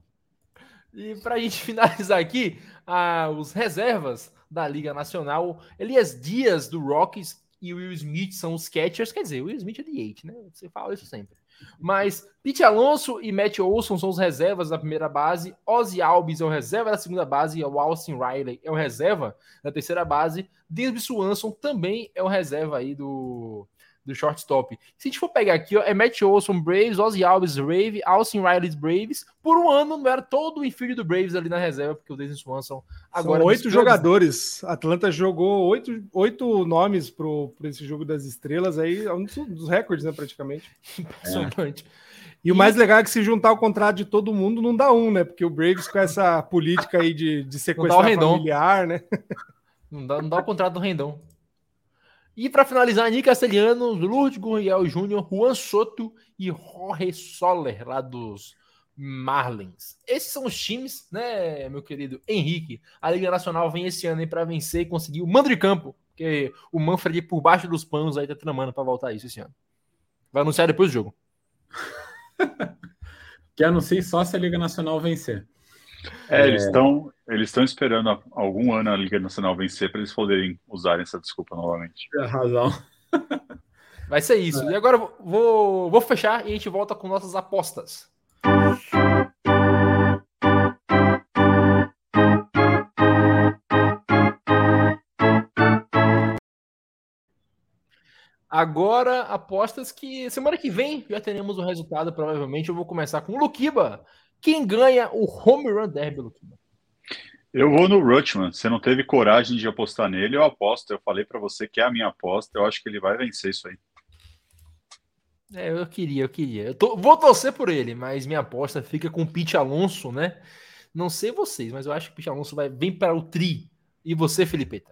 Speaker 1: E para a gente finalizar aqui, ah, os reservas da Liga Nacional, Elias Dias do Rockies e Will Smith são os catchers, quer dizer, Will Smith é de 8, né? Você fala isso sempre. Mas Pete Alonso e Matt Olson são os reservas da primeira base, Ozzy Alves é o reserva da segunda base e o Austin Riley é o reserva da terceira base, David Swanson também é o reserva aí do, do shortstop. Se a gente for pegar aqui, ó, é Matt Olson, Braves, Ozzy Alves, Rave, Austin Riley, Braves. Por um ano não era todo o infilho do Braves ali na reserva, porque o Dennis Swanson
Speaker 2: agora. São oito jogadores. Atlanta jogou oito, oito nomes para esse jogo das estrelas aí, é um dos recordes, né, praticamente. Impressionante. É. E, o mais legal é que se juntar o contrato de todo mundo, não dá um, né? Porque o Braves com essa política aí de, de sequestrar familiar, né?
Speaker 1: Não dá, não dá o contrato do Rendão. E para finalizar, Nick Castellanos, Lourdes Gurriel Júnior, Juan Soto e Jorge Soler, lá dos Marlins. Esses são os times, né, meu querido Henrique? A Liga Nacional vem esse ano para vencer e conseguir o mando de campo, porque o Manfred por baixo dos panos aí tá tramando para voltar isso esse ano. Vai anunciar depois do jogo.
Speaker 4: que anuncie só se a Liga Nacional vencer.
Speaker 3: É, é... eles estão eles estão esperando algum ano a Liga Nacional vencer para eles poderem usar essa desculpa novamente.
Speaker 4: É razão.
Speaker 1: Vai ser isso. É. E agora vou, vou fechar e a gente volta com nossas apostas. Agora, apostas que semana que vem já teremos o resultado, provavelmente. Eu vou começar com o Luquiba. Quem ganha o Home Run Derby, Luquiba?
Speaker 3: Eu vou no Rutschman. Você não teve coragem de apostar nele, eu aposto. Eu falei para você que é a minha aposta. Eu acho que ele vai vencer isso aí.
Speaker 1: É, eu queria, eu queria. Eu tô, vou torcer por ele, mas minha aposta fica com o Pete Alonso, né? Não sei vocês, mas eu acho que o Pete Alonso vai vem para o tri. E você, Felipeta?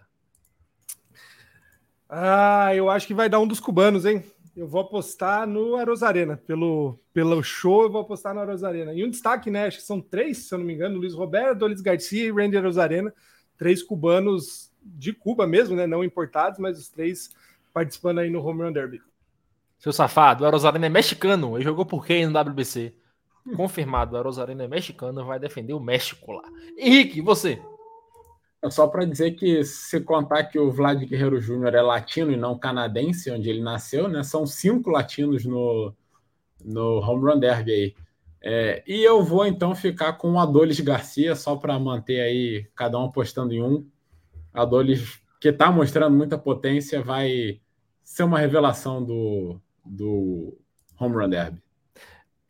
Speaker 2: Ah, eu acho que vai dar um dos cubanos, hein? Eu vou apostar no Arozarena. Pelo, pelo show, eu vou apostar no Arozarena. E um destaque, né? Acho que são três, se eu não me engano: Luiz Roberto, Luiz Garcia e Randy Arozarena. Três cubanos de Cuba mesmo, né? Não importados, mas os três participando aí no Home Run Derby.
Speaker 1: Seu safado, o Arozarena é mexicano. Ele jogou por quem no WBC? Confirmado, o Arozarena é mexicano, vai defender o México lá. Henrique, você?
Speaker 4: É só para dizer que se contar que o Vlad Guerreiro Júnior é latino e não canadense, onde ele nasceu, né? São cinco latinos no, no Home Run Derby aí. É, e eu vou então ficar com o Adolis Garcia, só para manter aí cada um apostando em um. Adolis, que está mostrando muita potência, vai ser uma revelação do, do Home Run Derby.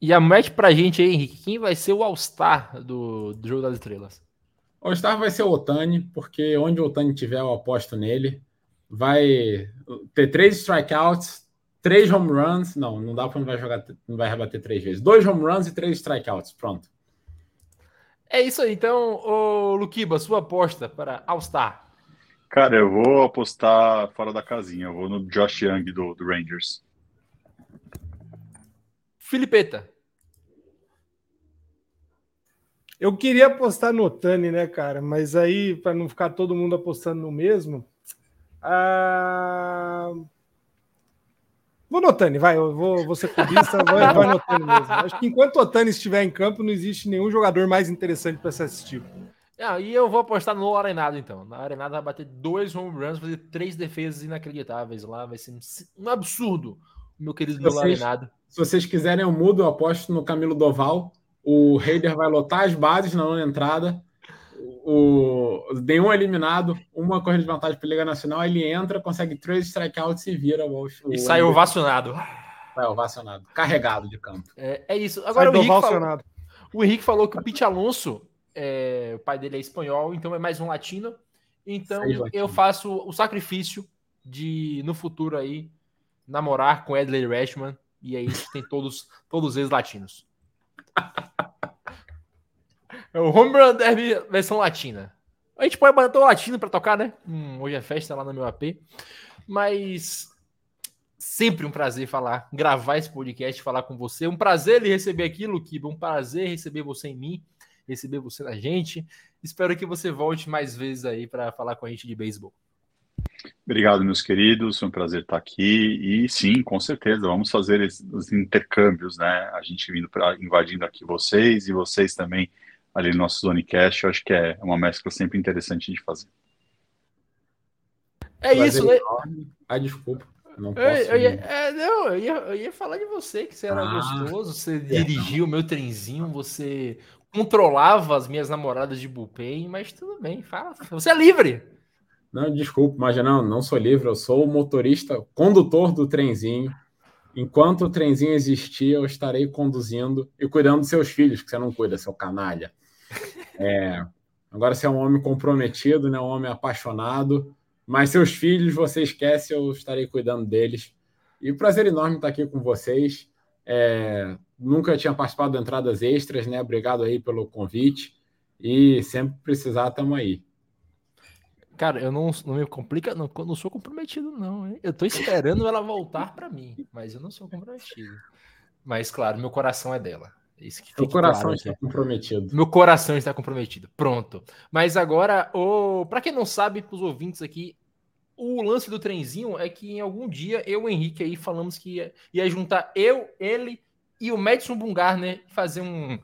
Speaker 1: E a match pra gente aí, Henrique, quem vai ser o All-Star do, do Jogo das Estrelas?
Speaker 4: All-Star vai ser o Otani, porque onde o Otani tiver, eu aposto nele. Vai ter três strikeouts, três home runs. Não, não dá para não vai jogar, não vai rebater três vezes. Dois home runs e três strikeouts. Pronto.
Speaker 1: É isso aí. Então, o Luquiba, sua aposta para All-Star.
Speaker 3: Cara, eu vou apostar fora da casinha. Eu vou no Josh Young do, do Rangers.
Speaker 1: Filipeta.
Speaker 2: Eu queria apostar no Otani, né, cara? Mas aí, para não ficar todo mundo apostando no mesmo. Ah... Vou no Otani, vai, eu vou, vou ser clubista, vai, vai no Otani mesmo. Acho que enquanto o Otani estiver em campo, não existe nenhum jogador mais interessante para se assistir.
Speaker 1: Ah, e eu vou apostar no Arenado, então. Na Arenado vai bater dois home runs, fazer três defesas inacreditáveis lá. Vai ser um absurdo, meu querido se vocês, Arenado.
Speaker 4: Se vocês quiserem, eu mudo, eu aposto no Camilo Doval. O Raider vai lotar as bases na nona entrada. O, nenhum eliminado, uma corrida de vantagem para a Liga Nacional. Ele entra, consegue três strikeouts e vira o.
Speaker 1: o e sai ovacionado.
Speaker 4: Sai ovacionado. Carregado de campo.
Speaker 1: É, é isso. Agora o Henrique, falou, o Henrique falou que o Pete Alonso é, o pai dele é espanhol, então é mais um latino. Então eu faço o sacrifício de, no futuro aí, namorar com Edley Rashman. E aí tem todos, todos eles latinos. É o Home Run Derby versão latina. A gente pode botar o latino para tocar, né? Hum, hoje é festa lá no meu AP. Mas sempre um prazer falar, gravar esse podcast, falar com você. Um prazer lhe receber aqui, Luquiba. Um prazer receber você em mim receber você na gente. Espero que você volte mais vezes aí para falar com a gente de beisebol.
Speaker 3: Obrigado, meus queridos. Foi um prazer estar aqui. E sim, com certeza, vamos fazer os intercâmbios, né? A gente vindo para invadindo aqui vocês e vocês também ali no nosso Zonecast. Eu acho que é uma mescla sempre interessante de fazer.
Speaker 1: É isso, né?
Speaker 4: Ah, desculpa. Não
Speaker 1: posso eu, eu, ia, é, não, eu, ia, eu ia falar de você, que você era ah, gostoso, você é, dirigiu o meu trenzinho, você controlava as minhas namoradas de bullpen, mas tudo bem, fala. Você é livre.
Speaker 4: Não, desculpa, mas não, não sou livre, eu sou o motorista, condutor do trenzinho. Enquanto o trenzinho existir, eu estarei conduzindo e cuidando dos seus filhos, que você não cuida, seu canalha. É, agora você é um homem comprometido, né, um homem apaixonado, mas seus filhos você esquece, eu estarei cuidando deles. E prazer enorme estar aqui com vocês. É, nunca tinha participado de entradas extras, né? Obrigado aí pelo convite. E sempre precisar, estamos aí.
Speaker 1: Cara, eu não, não me complica, não, não sou comprometido, não. Hein? Eu tô esperando ela voltar para mim, mas eu não sou comprometido. Mas, claro, meu coração é dela.
Speaker 4: Isso que coração claro está comprometido.
Speaker 1: Meu coração está comprometido. Pronto. Mas agora, para quem não sabe, para os ouvintes aqui, o lance do trenzinho é que em algum dia eu e o Henrique aí falamos que ia, ia juntar eu, ele e o Madison Bumgarner fazer um,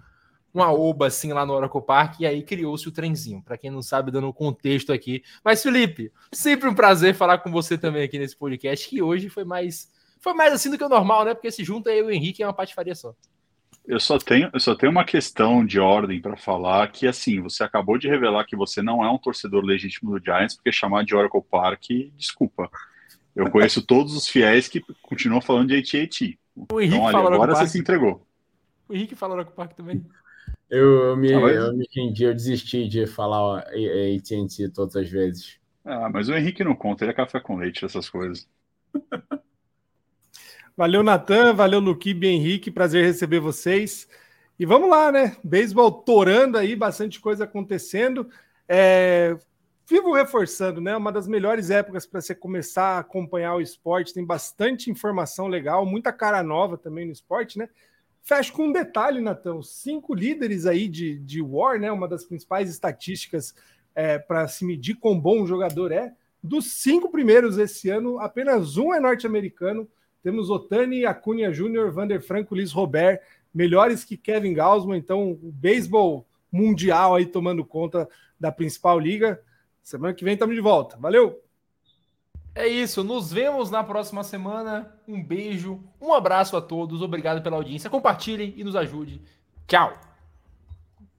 Speaker 1: uma oba assim lá no Oracle Park e aí criou-se o trenzinho. Para quem não sabe, dando o contexto aqui. Mas Felipe, sempre um prazer falar com você também aqui nesse podcast, que hoje foi mais foi mais assim do que o normal, né? Porque se junta eu e o Henrique é uma patifaria só.
Speaker 3: Eu só tenho, eu só tenho uma questão de ordem para falar que assim, você acabou de revelar que você não é um torcedor legítimo do Giants, porque chamar de Oracle Park, desculpa. Eu conheço todos os fiéis que continuam falando de AT&T. O Henrique então, olha, agora você se entregou.
Speaker 1: O Henrique falou com o Parque também.
Speaker 4: Eu, eu, me, ah, eu me rendi, eu desisti de falar AT&T todas as vezes.
Speaker 3: Ah, mas o Henrique não conta, ele é café com leite, essas coisas.
Speaker 2: valeu, Natan, valeu, Luquibe Henrique, prazer receber vocês. E vamos lá, né? Beisebol torando aí, bastante coisa acontecendo. É, vivo reforçando, né? Uma das melhores épocas para você começar a acompanhar o esporte, tem bastante informação legal, muita cara nova também no esporte, né? Fecho com um detalhe, Natão: cinco líderes aí de, de War, né? Uma das principais estatísticas é, para se medir quão bom um jogador é. Dos cinco primeiros esse ano, apenas um é norte-americano. Temos Otani, Acunha Júnior, Vander Franco, Liz Robert, melhores que Kevin Gausman. Então, o beisebol mundial aí tomando conta da principal liga. Semana que vem estamos de volta. Valeu!
Speaker 1: É isso, nos vemos na próxima semana. Um beijo, um abraço a todos, obrigado pela audiência. Compartilhem e nos ajude. Tchau!